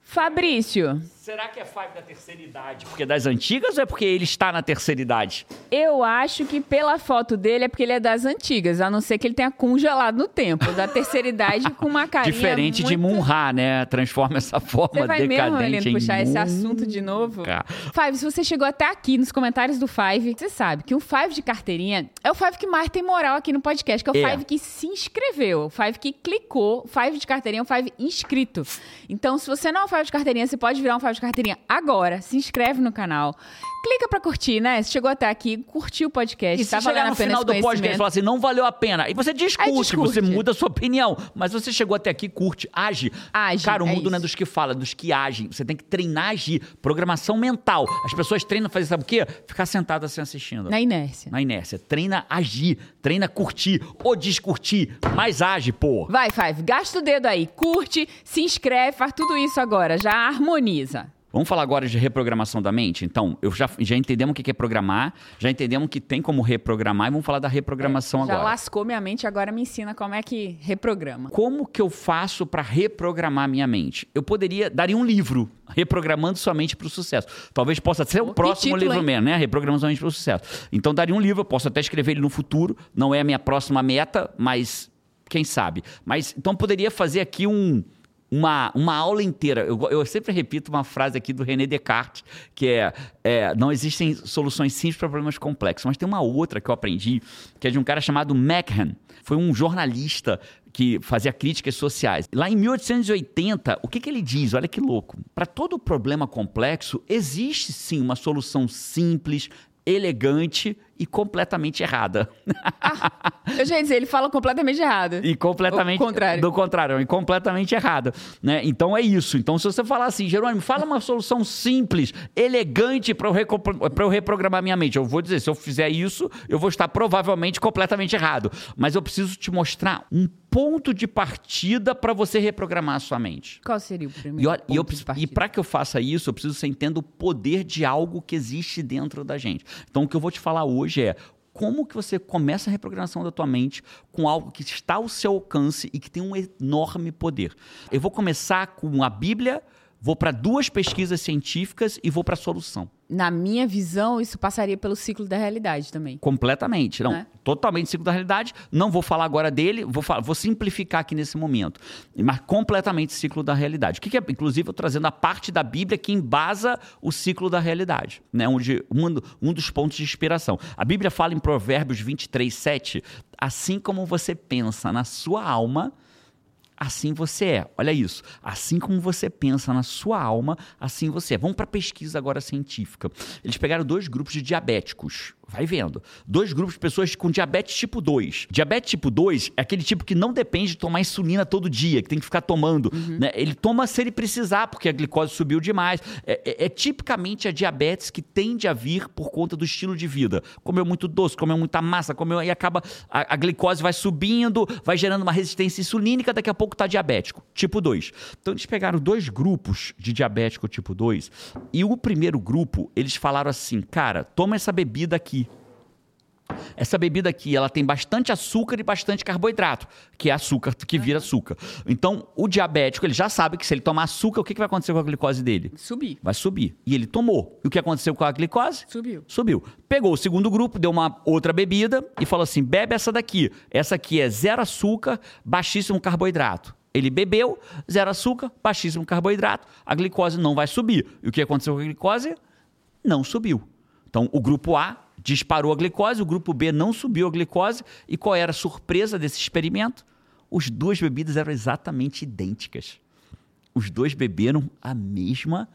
Fabrício. Será que é Five da terceira idade? Porque é das antigas ou é porque ele está na terceira idade? Eu acho que pela foto dele é porque ele é das antigas, a não ser que ele tenha congelado no tempo. Da terceira idade com uma carinha Diferente muito... de Munra, né? Transforma essa forma você vai decadente mesmo, Helena, puxar esse assunto de novo? Five, se você chegou até aqui nos comentários do Five, você sabe que o Five de carteirinha é o Five que mais tem moral aqui no podcast, que é o é. Five que se inscreveu, o Five que clicou, Five de carteirinha é o Five inscrito. Então, se você não é um Five de carteirinha, você pode virar um Five de carteirinha agora. Se inscreve no canal. Clica pra curtir, né? Se chegou até aqui, curtiu o podcast. E se tá chegar no final do podcast e falar assim, não valeu a pena. E você discute, discute, você muda a sua opinião. Mas você chegou até aqui, curte, age. Age, Cara, o é mundo não é dos que falam, dos que agem. Você tem que treinar agir. Programação mental. As pessoas treinam fazer, sabe o quê? Ficar sentado assim assistindo. Na inércia. Na inércia. Treina agir, treina curtir ou descurtir. Mas age, pô. Vai, Five, gasta o dedo aí. Curte, se inscreve, faz tudo isso agora. Já harmoniza. Vamos falar agora de reprogramação da mente? Então, eu já, já entendemos o que é programar, já entendemos que tem como reprogramar e vamos falar da reprogramação é, já agora. Já lascou minha mente, agora me ensina como é que reprograma. Como que eu faço para reprogramar minha mente? Eu poderia daria um livro, Reprogramando Sua Mente para o Sucesso. Talvez possa ser o próximo título, livro hein? mesmo, né? Reprogramando Sua Mente para o Sucesso. Então, daria um livro, eu posso até escrever ele no futuro, não é a minha próxima meta, mas quem sabe. Mas então poderia fazer aqui um uma, uma aula inteira. Eu, eu, sempre repito uma frase aqui do René Descartes, que é, é não existem soluções simples para problemas complexos. Mas tem uma outra que eu aprendi, que é de um cara chamado McHan. Foi um jornalista que fazia críticas sociais. Lá em 1880, o que, que ele diz? Olha que louco. Para todo problema complexo, existe sim uma solução simples, elegante e completamente errada. Ah, eu já ia dizer, ele fala completamente errado. E completamente. O contrário. Do contrário, e completamente errado. Né? Então é isso. Então, se você falar assim, Jerônimo, fala uma solução simples, elegante para eu, eu reprogramar minha mente. Eu vou dizer, se eu fizer isso, eu vou estar provavelmente completamente errado. Mas eu preciso te mostrar um ponto de partida para você reprogramar a sua mente. Qual seria o primeiro? E, eu, e para que eu faça isso, eu preciso que você entenda o poder de algo que existe dentro da gente. Então, o que eu vou te falar hoje hoje é como que você começa a reprogramação da tua mente com algo que está ao seu alcance e que tem um enorme poder. Eu vou começar com a Bíblia, vou para duas pesquisas científicas e vou para a solução na minha visão, isso passaria pelo ciclo da realidade também. Completamente, não. É? Totalmente ciclo da realidade. Não vou falar agora dele, vou, falar, vou simplificar aqui nesse momento. Mas completamente ciclo da realidade. O que, que é, inclusive, eu trazendo a parte da Bíblia que embasa o ciclo da realidade, né? Onde um, um dos pontos de inspiração. A Bíblia fala em Provérbios 23, 7, assim como você pensa na sua alma, assim você é. Olha isso. Assim como você pensa na sua alma, assim você é. Vamos para a pesquisa agora científica. Eles pegaram dois grupos de diabéticos. Vai vendo. Dois grupos de pessoas com diabetes tipo 2. Diabetes tipo 2 é aquele tipo que não depende de tomar insulina todo dia, que tem que ficar tomando. Uhum. Né? Ele toma se ele precisar, porque a glicose subiu demais. É, é, é, tipicamente a diabetes que tende a vir por conta do estilo de vida. Comeu muito doce, comeu muita massa, comeu e acaba. A, a glicose vai subindo, vai gerando uma resistência insulínica, daqui a pouco tá diabético. Tipo 2. Então eles pegaram dois grupos de diabético tipo 2 e o primeiro grupo, eles falaram assim: cara, toma essa bebida aqui essa bebida aqui, ela tem bastante açúcar e bastante carboidrato, que é açúcar que vira açúcar. Então, o diabético, ele já sabe que se ele tomar açúcar, o que, que vai acontecer com a glicose dele? Subir. Vai subir. E ele tomou. E o que aconteceu com a glicose? Subiu. Subiu. Pegou o segundo grupo, deu uma outra bebida e falou assim: bebe essa daqui. Essa aqui é zero açúcar, baixíssimo carboidrato. Ele bebeu, zero açúcar, baixíssimo carboidrato, a glicose não vai subir. E o que aconteceu com a glicose? Não subiu. Então, o grupo A disparou a glicose, o grupo B não subiu a glicose. E qual era a surpresa desse experimento? As duas bebidas eram exatamente idênticas. Os dois beberam a mesma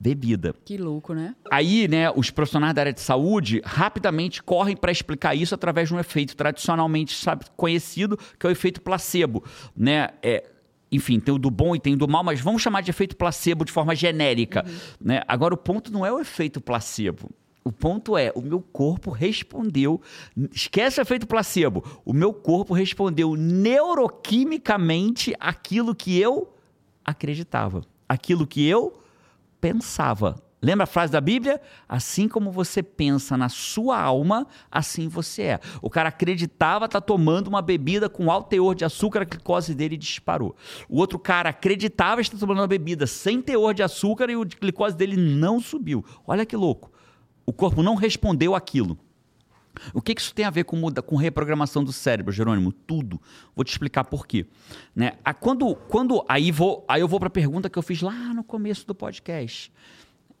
bebida. Que louco, né? Aí, né, os profissionais da área de saúde rapidamente correm para explicar isso através de um efeito tradicionalmente sabe, conhecido, que é o efeito placebo, né? É, enfim, tem o do bom e tem o do mal, mas vamos chamar de efeito placebo de forma genérica. Uhum. Né? Agora, o ponto não é o efeito placebo. O ponto é, o meu corpo respondeu. Esquece o efeito placebo. O meu corpo respondeu neuroquimicamente aquilo que eu acreditava, aquilo que eu pensava. Lembra a frase da Bíblia? Assim como você pensa na sua alma, assim você é. O cara acreditava estar tá tomando uma bebida com alto teor de açúcar, a glicose dele disparou. O outro cara acreditava estar tomando uma bebida sem teor de açúcar e o glicose dele não subiu. Olha que louco. O corpo não respondeu aquilo. O que, isso tem a ver com, muda, com reprogramação do cérebro, Jerônimo? Tudo. Vou te explicar por quê. Né? Quando, quando, aí, vou, aí eu vou para a pergunta que eu fiz lá no começo do podcast.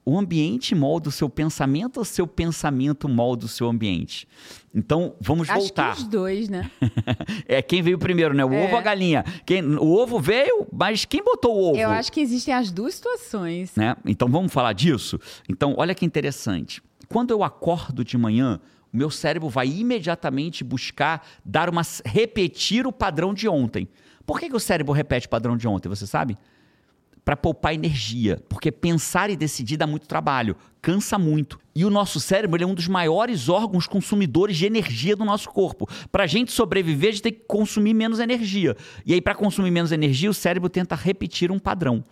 O ambiente molda o seu pensamento ou seu pensamento molda o seu ambiente? Então, vamos Acho voltar. Acho que os dois, né? é quem veio primeiro, né? O é. ovo ou a galinha? Quem, o ovo veio, mas quem botou o ovo? Eu acho que existem as duas situações. Né? Então, vamos falar disso? Então, olha que interessante. Quando eu acordo de manhã, o meu cérebro vai imediatamente buscar dar uma repetir o padrão de ontem. Por que, que o cérebro repete o padrão de ontem, você sabe? Para poupar energia, porque pensar e decidir dá muito trabalho, cansa muito. E o nosso cérebro é um dos maiores órgãos consumidores de energia do nosso corpo. Para a gente sobreviver, a gente tem que consumir menos energia. E aí, para consumir menos energia, o cérebro tenta repetir um padrão.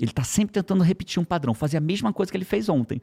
Ele está sempre tentando repetir um padrão, fazer a mesma coisa que ele fez ontem.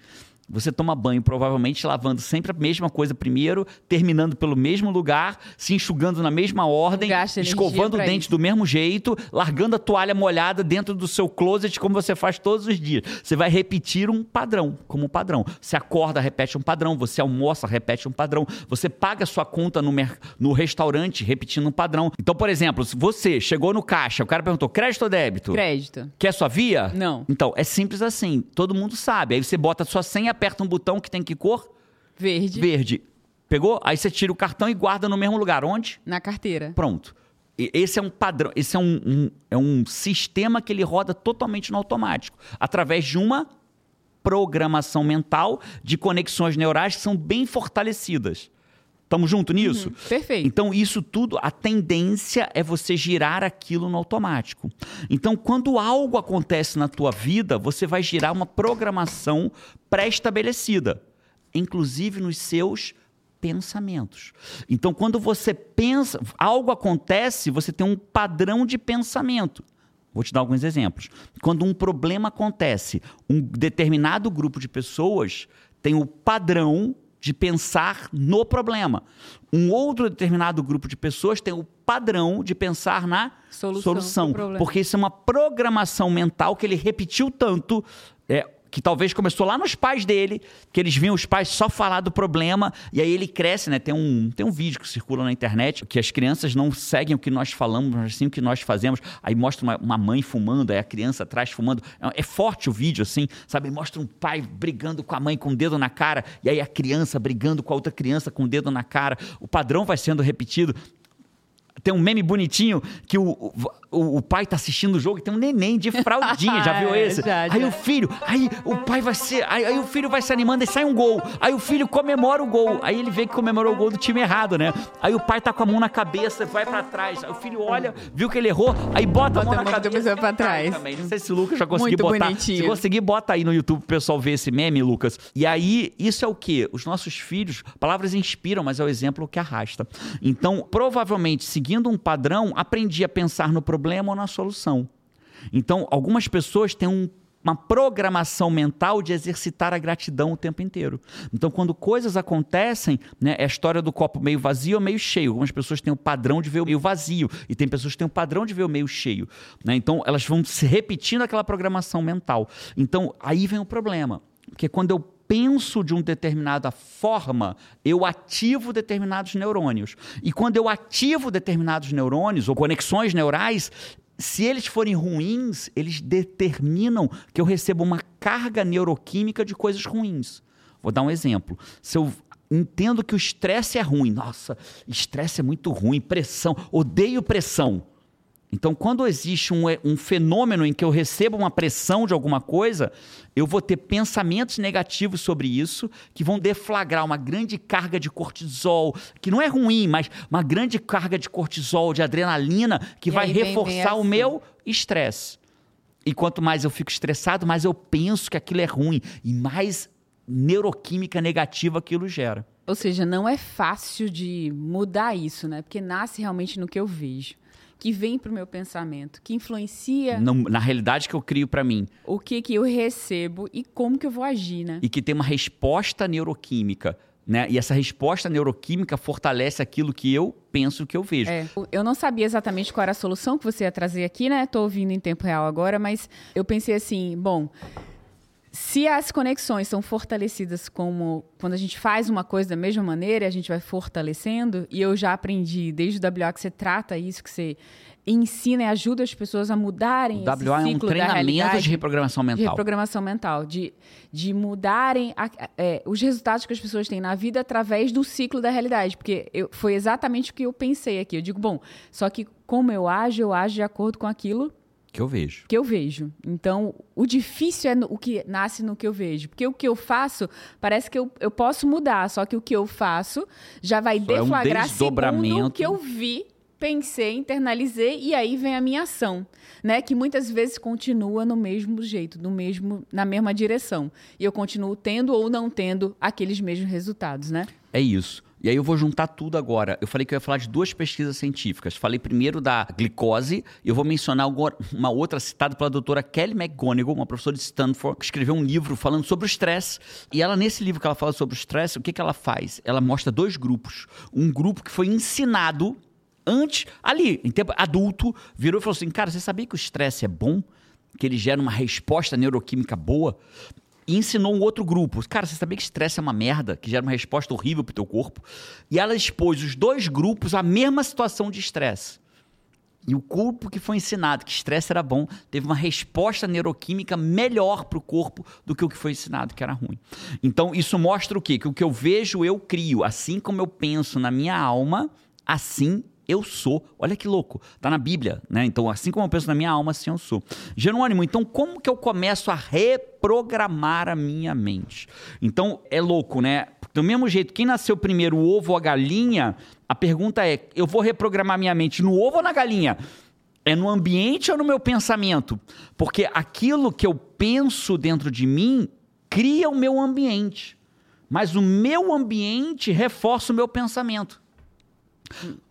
Você toma banho, provavelmente lavando sempre a mesma coisa primeiro, terminando pelo mesmo lugar, se enxugando na mesma ordem, escovando o dente isso. do mesmo jeito, largando a toalha molhada dentro do seu closet, como você faz todos os dias. Você vai repetir um padrão, como um padrão. Você acorda, repete um padrão. Você almoça, repete um padrão. Você paga sua conta no, no restaurante, repetindo um padrão. Então, por exemplo, se você chegou no caixa, o cara perguntou: crédito ou débito? Crédito. Quer sua via? Não. Então, é simples assim. Todo mundo sabe. Aí você bota a sua senha aperta um botão que tem que cor? Verde. Verde. Pegou? Aí você tira o cartão e guarda no mesmo lugar. Onde? Na carteira. Pronto. Esse é um padrão, esse é um, um, é um sistema que ele roda totalmente no automático, através de uma programação mental de conexões neurais que são bem fortalecidas. Estamos juntos nisso? Uhum, perfeito. Então, isso tudo, a tendência é você girar aquilo no automático. Então, quando algo acontece na tua vida, você vai girar uma programação pré-estabelecida, inclusive nos seus pensamentos. Então, quando você pensa, algo acontece, você tem um padrão de pensamento. Vou te dar alguns exemplos. Quando um problema acontece, um determinado grupo de pessoas tem o padrão de pensar no problema. Um outro determinado grupo de pessoas tem o padrão de pensar na solução, solução porque isso é uma programação mental que ele repetiu tanto é, que talvez começou lá nos pais dele, que eles viam os pais só falar do problema, e aí ele cresce, né? Tem um, tem um vídeo que circula na internet que as crianças não seguem o que nós falamos, mas sim o que nós fazemos. Aí mostra uma, uma mãe fumando, aí a criança atrás fumando. É, é forte o vídeo, assim, sabe? Mostra um pai brigando com a mãe com o dedo na cara, e aí a criança brigando com a outra criança com o dedo na cara. O padrão vai sendo repetido tem um meme bonitinho que o, o, o, pai tá assistindo o jogo e tem um neném de fraldinha, já viu esse? já, já. Aí o filho, aí o pai vai ser, aí, aí, o filho vai se animando e sai um gol. Aí o filho comemora o gol. Aí ele vê que comemorou o gol do time errado, né? Aí o pai tá com a mão na cabeça, vai para trás. Aí o filho olha, viu que ele errou, aí bota, bota a mão na cabeça pra trás. Também. Não sei se o Lucas já conseguiu botar. Bonitinho. Se conseguir, bota aí no YouTube pro pessoal ver esse meme, Lucas. E aí, isso é o quê? Os nossos filhos, palavras inspiram, mas é o exemplo que arrasta. Então, provavelmente, seguindo um padrão, aprendi a pensar no problema ou na solução. Então, algumas pessoas têm um uma programação mental de exercitar a gratidão o tempo inteiro. Então, quando coisas acontecem, né, é a história do copo meio vazio ou meio cheio. Algumas pessoas têm o padrão de ver o meio vazio e tem pessoas que têm o padrão de ver o meio cheio. Né? Então, elas vão se repetindo aquela programação mental. Então, aí vem o problema. Porque quando eu penso de uma determinada forma, eu ativo determinados neurônios. E quando eu ativo determinados neurônios ou conexões neurais, se eles forem ruins, eles determinam que eu recebo uma carga neuroquímica de coisas ruins. Vou dar um exemplo. Se eu entendo que o estresse é ruim, nossa, estresse é muito ruim, pressão, odeio pressão. Então, quando existe um, um, fenômeno em que eu recebo uma pressão de alguma coisa, eu vou ter pensamentos negativos sobre isso, que vão deflagrar uma grande carga de cortisol, que não é ruim, mas uma grande carga de cortisol, de adrenalina, que e vai reforçar o assim. meu estresse. E quanto mais eu fico estressado, mais eu penso que aquilo é ruim, e mais neuroquímica negativa aquilo gera. Ou seja, não é fácil de mudar isso, né? Porque nasce realmente no que eu vejo. Que vem para o meu pensamento, que influencia na realidade que eu crio para mim, o que que eu recebo e como que eu vou agir, né? E que tem uma resposta neuroquímica. Né? E essa resposta neuroquímica fortalece aquilo que eu penso que eu vejo. É. Eu não sabia exatamente qual era a solução que você ia trazer aqui, né? Tô ouvindo em tempo real agora, mas eu pensei assim, bom, se as conexões são fortalecidas como quando a gente faz uma coisa da mesma maneira, a gente vai fortalecendo, e eu já aprendi desde o WA que você trata isso, que você ensina e ajuda as pessoas a mudarem o esse WA ciclo é um treinamento de reprogramação mental. De reprogramação mental, de, de mudarem a, é, os resultados que as pessoas têm na vida através do ciclo da realidade. Porque eu, foi exatamente o que eu pensei aqui. Eu digo, bom, só que como eu ajo, eu ajo de acordo com aquilo que eu vejo. Que eu vejo. Então, o difícil é no, o que nasce no que eu vejo. Porque o que eu faço, parece que eu, eu posso mudar, só que o que eu faço já vai Só deflagrar é um segundo o que eu vi pensei, internalizei e aí vem a minha ação, né? Que muitas vezes continua no mesmo jeito, no mesmo, na mesma direção. E eu continuo tendo ou não tendo aqueles mesmos resultados, né? É isso. E aí eu vou juntar tudo agora. Eu falei que eu ia falar de duas pesquisas científicas. Falei primeiro da glicose, eu vou mencionar uma outra citada pela doutora Kelly McGonigal, uma professora de Stanford, que escreveu um livro falando sobre o estresse. E ela, nesse livro que ela fala sobre o estresse, o que, que ela faz? Ela mostra dois grupos. Um grupo que foi ensinado antes, ali, em tempo adulto, virou e falou assim: cara, você sabia que o estresse é bom? Que ele gera uma resposta neuroquímica boa? E ensinou um outro grupo. Cara, você sabia que estresse é uma merda, que gera uma resposta horrível pro teu corpo? E ela expôs os dois grupos à mesma situação de estresse. E o corpo que foi ensinado que estresse era bom, teve uma resposta neuroquímica melhor para o corpo do que o que foi ensinado que era ruim. Então, isso mostra o quê? Que o que eu vejo, eu crio. Assim como eu penso na minha alma, assim eu sou. Olha que louco. Tá na Bíblia, né? Então, assim como eu penso na minha alma, assim eu sou. Jerônimo, então como que eu começo a reprogramar a minha mente? Então, é louco, né? Do mesmo jeito, quem nasceu primeiro, o ovo ou a galinha? A pergunta é: eu vou reprogramar minha mente no ovo ou na galinha? É no ambiente ou no meu pensamento? Porque aquilo que eu penso dentro de mim cria o meu ambiente. Mas o meu ambiente reforça o meu pensamento.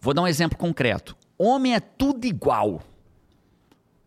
Vou dar um exemplo concreto. Homem é tudo igual.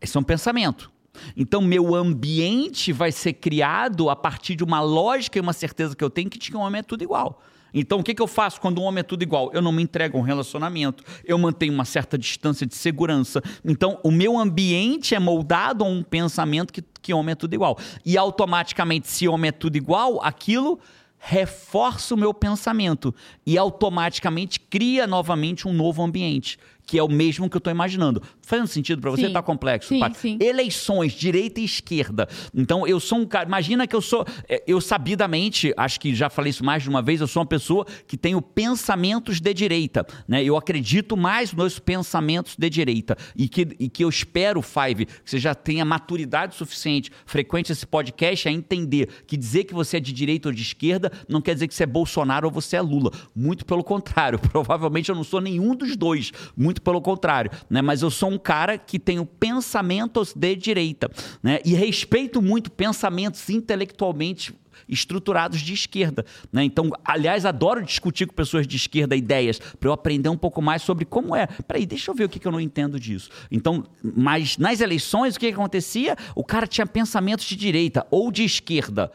Esse é um pensamento. Então, meu ambiente vai ser criado a partir de uma lógica e uma certeza que eu tenho que um homem é tudo igual. Então, o que, que eu faço quando um homem é tudo igual? Eu não me entrego a um relacionamento, eu mantenho uma certa distância de segurança. Então, o meu ambiente é moldado a um pensamento que, que homem é tudo igual. E automaticamente, se homem é tudo igual, aquilo reforça o meu pensamento e automaticamente cria novamente um novo ambiente que é o mesmo que eu estou imaginando. Fazendo sentido para você? Está complexo. Sim, sim. Eleições, direita e esquerda. Então, eu sou um cara. Imagina que eu sou. É, eu sabidamente, acho que já falei isso mais de uma vez, eu sou uma pessoa que tenho pensamentos de direita. Né? Eu acredito mais nos pensamentos de direita. E que, e que eu espero, Five, que você já tenha maturidade suficiente, frequente esse podcast, a entender que dizer que você é de direita ou de esquerda não quer dizer que você é Bolsonaro ou você é Lula. Muito pelo contrário. Provavelmente eu não sou nenhum dos dois. Muito muito pelo contrário, né? Mas eu sou um cara que tenho pensamentos de direita, né? E respeito muito pensamentos intelectualmente estruturados de esquerda. Né? Então, aliás, adoro discutir com pessoas de esquerda ideias para eu aprender um pouco mais sobre como é. Peraí, deixa eu ver o que, que eu não entendo disso. Então, mas nas eleições, o que, que acontecia? O cara tinha pensamentos de direita ou de esquerda.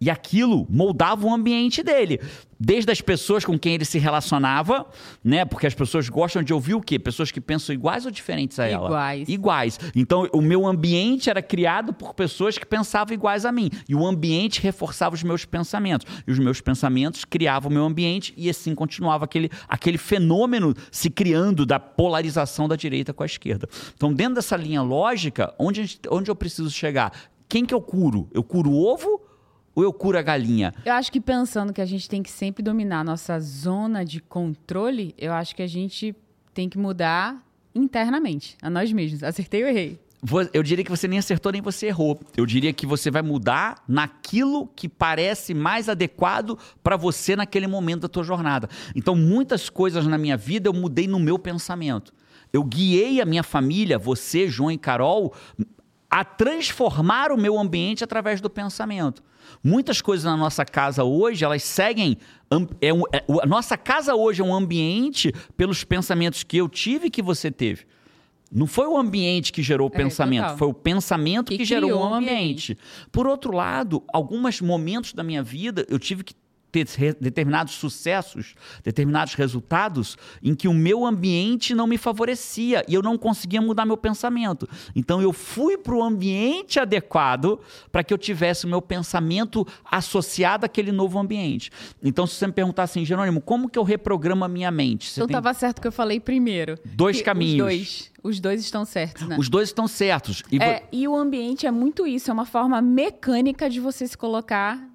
E aquilo moldava o ambiente dele. Desde as pessoas com quem ele se relacionava, né? Porque as pessoas gostam de ouvir o quê? Pessoas que pensam iguais ou diferentes a ela? Iguais. Iguais. Então, o meu ambiente era criado por pessoas que pensavam iguais a mim. E o ambiente reforçava os meus pensamentos. E os meus pensamentos criavam o meu ambiente e assim continuava aquele, aquele fenômeno se criando da polarização da direita com a esquerda. Então, dentro dessa linha lógica, onde, onde eu preciso chegar? Quem que eu curo? Eu curo o ovo ou eu curo a galinha? Eu acho que pensando que a gente tem que sempre dominar a nossa zona de controle, eu acho que a gente tem que mudar internamente, a nós mesmos. Acertei ou errei? Eu diria que você nem acertou nem você errou. Eu diria que você vai mudar naquilo que parece mais adequado para você naquele momento da tua jornada. Então, muitas coisas na minha vida eu mudei no meu pensamento. Eu guiei a minha família, você, João e Carol, a transformar o meu ambiente através do pensamento. Muitas coisas na nossa casa hoje, elas seguem. É um, é, a nossa casa hoje é um ambiente pelos pensamentos que eu tive e que você teve. Não foi o ambiente que gerou o é, pensamento, total. foi o pensamento que, que gerou o ambiente. ambiente. Por outro lado, alguns momentos da minha vida eu tive que determinados sucessos, determinados resultados em que o meu ambiente não me favorecia e eu não conseguia mudar meu pensamento. Então eu fui para o ambiente adequado para que eu tivesse o meu pensamento associado àquele novo ambiente. Então se você me perguntar assim, Jerônimo, como que eu reprogramo a minha mente? Você então estava tem... certo que eu falei primeiro. Dois caminhos. Os dois. Os dois estão certos, né? Os dois estão certos. E, é, e o ambiente é muito isso, é uma forma mecânica de você se colocar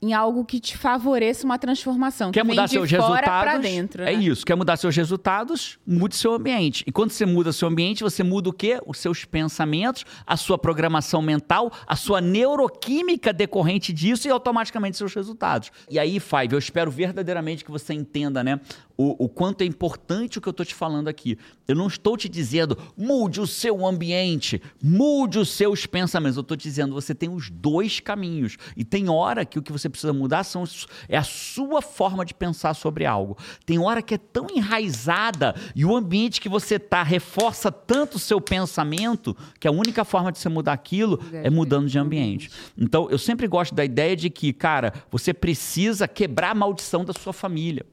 em algo que te favoreça uma transformação. Quer que mudar seus resultados? Dentro, é né? É isso. Quer mudar seus resultados? Mude seu ambiente. E quando você muda seu ambiente, você muda o quê? Os seus pensamentos, a sua programação mental, a sua neuroquímica decorrente disso e automaticamente seus resultados. E aí, Five, eu espero verdadeiramente que você entenda, né? o, o quanto é importante o que eu estou te falando aqui. Eu não estou te dizendo mude o seu ambiente, mude os seus pensamentos. Eu estou te dizendo você tem os dois caminhos. E tem hora que o que você precisa mudar são, é a sua forma de pensar sobre algo. Tem hora que é tão enraizada e o ambiente que você está reforça tanto o seu pensamento que a única forma de você mudar aquilo é mudando de ambiente. Então eu sempre gosto da ideia de que, cara, você precisa quebrar a maldição da sua família.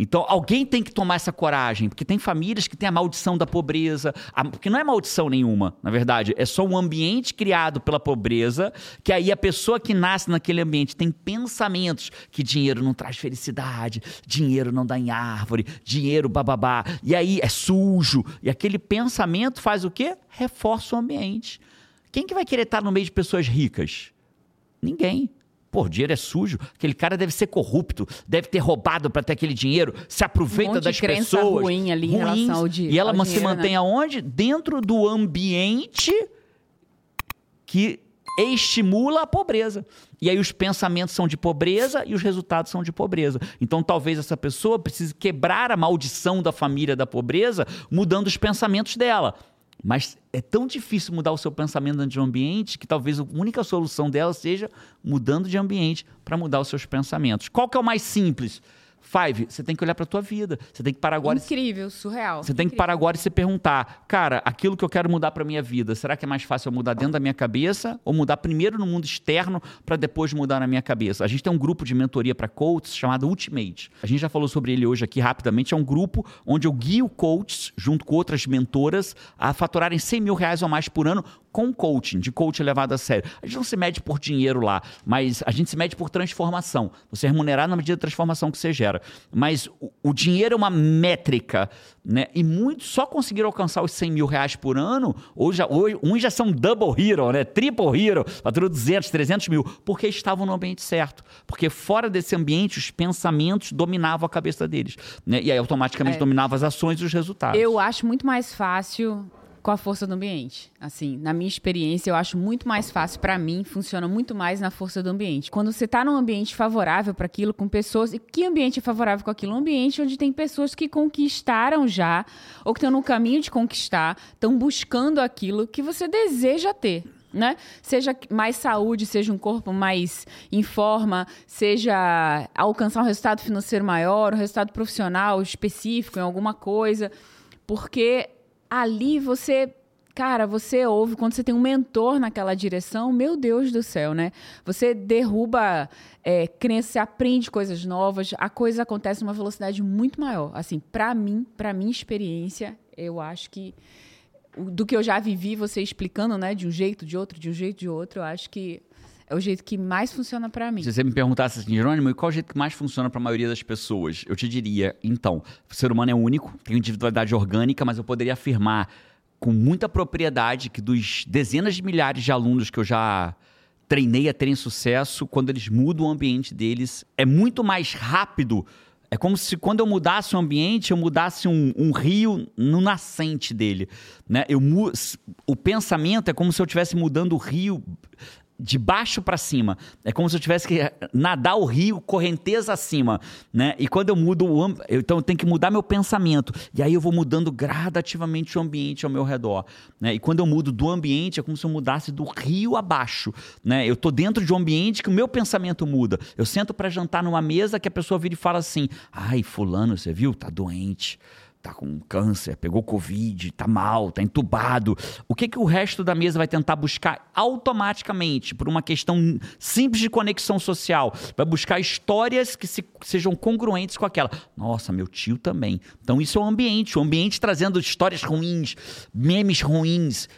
Então, alguém tem que tomar essa coragem, porque tem famílias que têm a maldição da pobreza, a, porque não é maldição nenhuma, na verdade, é só um ambiente criado pela pobreza, que aí a pessoa que nasce naquele ambiente tem pensamentos que dinheiro não traz felicidade, dinheiro não dá em árvore, dinheiro bababá, e aí é sujo, e aquele pensamento faz o quê? Reforça o ambiente. Quem que vai querer estar no meio de pessoas ricas? Ninguém. Pô, dinheiro é sujo. Aquele cara deve ser corrupto, deve ter roubado para ter aquele dinheiro, se aproveita um das pessoas. ruim ali ruins, em relação ao, di E ela se dinheiro, mantém né? aonde? Dentro do ambiente que estimula a pobreza. E aí os pensamentos são de pobreza e os resultados são de pobreza. Então talvez essa pessoa precise quebrar a maldição da família da pobreza, mudando os pensamentos dela. Mas é tão difícil mudar o seu pensamento de um ambiente que talvez a única solução dela seja mudando de ambiente para mudar os seus pensamentos. Qual que é o mais simples? Five, você tem que olhar para a tua vida. Você tem que parar agora. Incrível, e... surreal. Você tem que parar agora e se perguntar, cara, aquilo que eu quero mudar para minha vida, será que é mais fácil eu mudar dentro da minha cabeça ou mudar primeiro no mundo externo para depois mudar na minha cabeça? A gente tem um grupo de mentoria para coaches chamado Ultimate. A gente já falou sobre ele hoje aqui rapidamente. É um grupo onde eu guio coaches junto com outras mentoras a faturarem 100 mil reais ou mais por ano com coaching, de coaching levado a sério. A gente não se mede por dinheiro lá, mas a gente se mede por transformação. Você é remunerado na medida da transformação que você gera. Mas o, o dinheiro é uma métrica, né? E muitos só conseguiram alcançar os 100 mil reais por ano, ou já, ou, uns já são double hero, né? Triple hero, faturou 200, 300 mil, porque estavam no ambiente certo. Porque fora desse ambiente, os pensamentos dominavam a cabeça deles. Né? E aí automaticamente é. dominavam as ações e os resultados. Eu acho muito mais fácil com a força do ambiente. Assim, na minha experiência, eu acho muito mais fácil para mim, funciona muito mais na força do ambiente. Quando você está num ambiente favorável para aquilo, com pessoas. E que ambiente é favorável com aquilo? Um ambiente onde tem pessoas que conquistaram já, ou que estão no caminho de conquistar, estão buscando aquilo que você deseja ter. Né? Seja mais saúde, seja um corpo mais em forma, seja alcançar um resultado financeiro maior, um resultado profissional específico em alguma coisa, porque ali você cara, você ouve, quando você tem um mentor naquela direção, meu Deus do céu, né? Você derruba é, crença, você aprende coisas novas, a coisa acontece numa velocidade muito maior. Assim, para mim, para minha experiência, eu acho que do que eu já vivi, você explicando, né, de um jeito, de outro, de um jeito, de outro, eu acho que é o jeito que mais funciona para mim. Se você me perguntasse assim, Jerônimo, e qual é o jeito que mais funciona para a maioria das pessoas? Eu te diria, então, o ser humano é único, tem individualidade orgânica, mas eu poderia afirmar com muita propriedade que dos dezenas de milhares de alunos que eu já treinei a terem sucesso, quando eles mudam o ambiente deles, é muito mais rápido. É como se quando eu mudasse o ambiente, eu mudasse um, um rio no nascente dele. Né? Eu, o pensamento é como se eu estivesse mudando o rio de baixo para cima. É como se eu tivesse que nadar o rio correnteza acima, né? E quando eu mudo o ambiente, então eu tenho que mudar meu pensamento. E aí eu vou mudando gradativamente o ambiente ao meu redor, né? E quando eu mudo do ambiente é como se eu mudasse do rio abaixo, né? Eu tô dentro de um ambiente que o meu pensamento muda. Eu sento para jantar numa mesa que a pessoa vira e fala assim: "Ai, fulano, você viu? Tá doente." Tá com câncer, pegou Covid, tá mal, tá entubado. O que, que o resto da mesa vai tentar buscar automaticamente, por uma questão simples de conexão social? Vai buscar histórias que se, sejam congruentes com aquela. Nossa, meu tio também. Então, isso é o ambiente. O ambiente trazendo histórias ruins, memes ruins,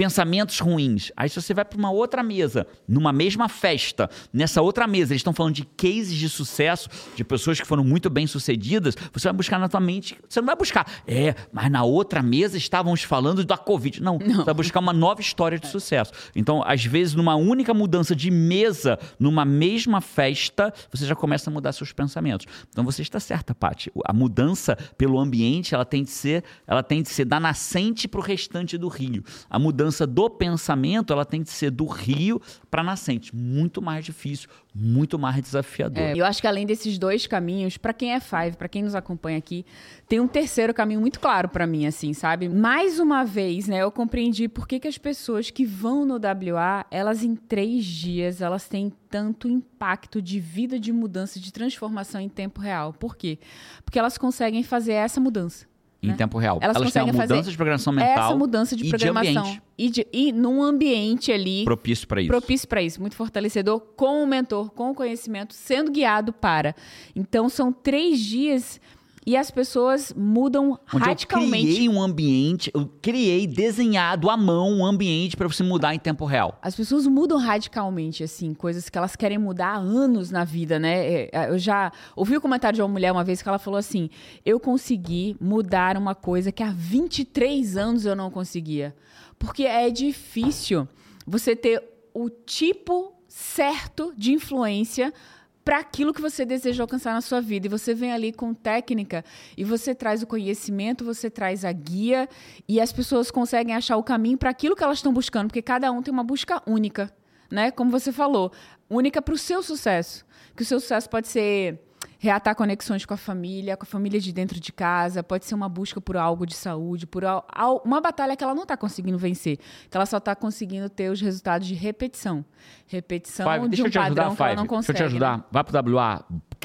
pensamentos ruins. Aí se você vai para uma outra mesa, numa mesma festa, nessa outra mesa, eles estão falando de cases de sucesso, de pessoas que foram muito bem sucedidas, você vai buscar na tua mente, você não vai buscar, é, mas na outra mesa estávamos falando da Covid. Não, não. você vai buscar uma nova história de sucesso. Então, às vezes, numa única mudança de mesa, numa mesma festa, você já começa a mudar seus pensamentos. Então, você está certa, Paty. A mudança pelo ambiente, ela tem de ser, ela tem de ser da nascente para o restante do rio. A mudança mudança do pensamento, ela tem que ser do rio para nascente. Muito mais difícil, muito mais desafiador. É, eu acho que além desses dois caminhos, para quem é Five, para quem nos acompanha aqui, tem um terceiro caminho muito claro para mim, assim, sabe? Mais uma vez, né, eu compreendi por que, que as pessoas que vão no WA, elas em três dias, elas têm tanto impacto de vida, de mudança, de transformação em tempo real. Por quê? Porque elas conseguem fazer essa mudança em né? tempo real. Elas, Elas têm uma mudança de programação mental. Essa mudança de programação. De e, de, e num ambiente ali. Propício para isso. Propício para isso. Muito fortalecedor, com o mentor, com o conhecimento, sendo guiado para. Então, são três dias e as pessoas mudam Onde radicalmente. Eu criei um ambiente, eu criei desenhado à mão um ambiente para você mudar em tempo real. As pessoas mudam radicalmente, assim, coisas que elas querem mudar há anos na vida, né? É, é, eu já ouvi o um comentário de uma mulher uma vez que ela falou assim: Eu consegui mudar uma coisa que há 23 anos eu não conseguia. Porque é difícil você ter o tipo certo de influência para aquilo que você deseja alcançar na sua vida. E você vem ali com técnica e você traz o conhecimento, você traz a guia e as pessoas conseguem achar o caminho para aquilo que elas estão buscando, porque cada um tem uma busca única, né? Como você falou, única para o seu sucesso. Que o seu sucesso pode ser reatar conexões com a família, com a família de dentro de casa, pode ser uma busca por algo de saúde, por uma batalha que ela não está conseguindo vencer, que ela só está conseguindo ter os resultados de repetição. Repetição Five, de um padrão ajudar, que ela não consegue. Deixa eu te ajudar. Né? Vai pro WA,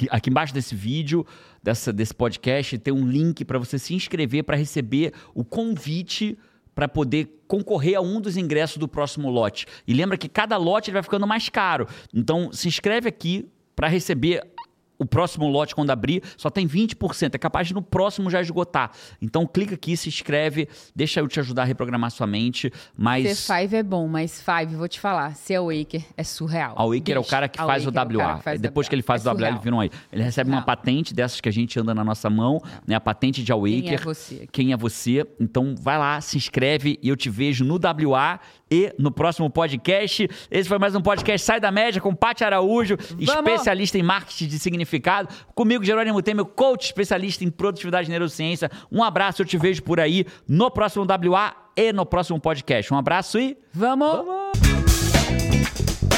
aqui embaixo desse vídeo, dessa, desse podcast, tem um link para você se inscrever para receber o convite para poder concorrer a um dos ingressos do próximo lote. E lembra que cada lote vai ficando mais caro. Então, se inscreve aqui para receber o próximo lote, quando abrir, só tem 20%. É capaz de no próximo já esgotar. Então clica aqui, se inscreve, deixa eu te ajudar a reprogramar sua mente. Mas. Ser Five é bom, mas Five, vou te falar, ser Awaker é surreal. A Waker é o cara que faz o WA. É Depois que ele faz é o WA, ele vira um aí. Ele recebe uma patente dessas que a gente anda na nossa mão, né? A patente de Awaker. Quem é você? Quem é você? Então vai lá, se inscreve e eu te vejo no WA e no próximo podcast. Esse foi mais um podcast Sai da Média com Paty Araújo, Vamos. especialista em marketing de significado. Comigo, Jerônimo Temer, coach especialista em produtividade e neurociência. Um abraço, eu te vejo por aí no próximo WA e no próximo podcast. Um abraço e. Vamos! Vamos.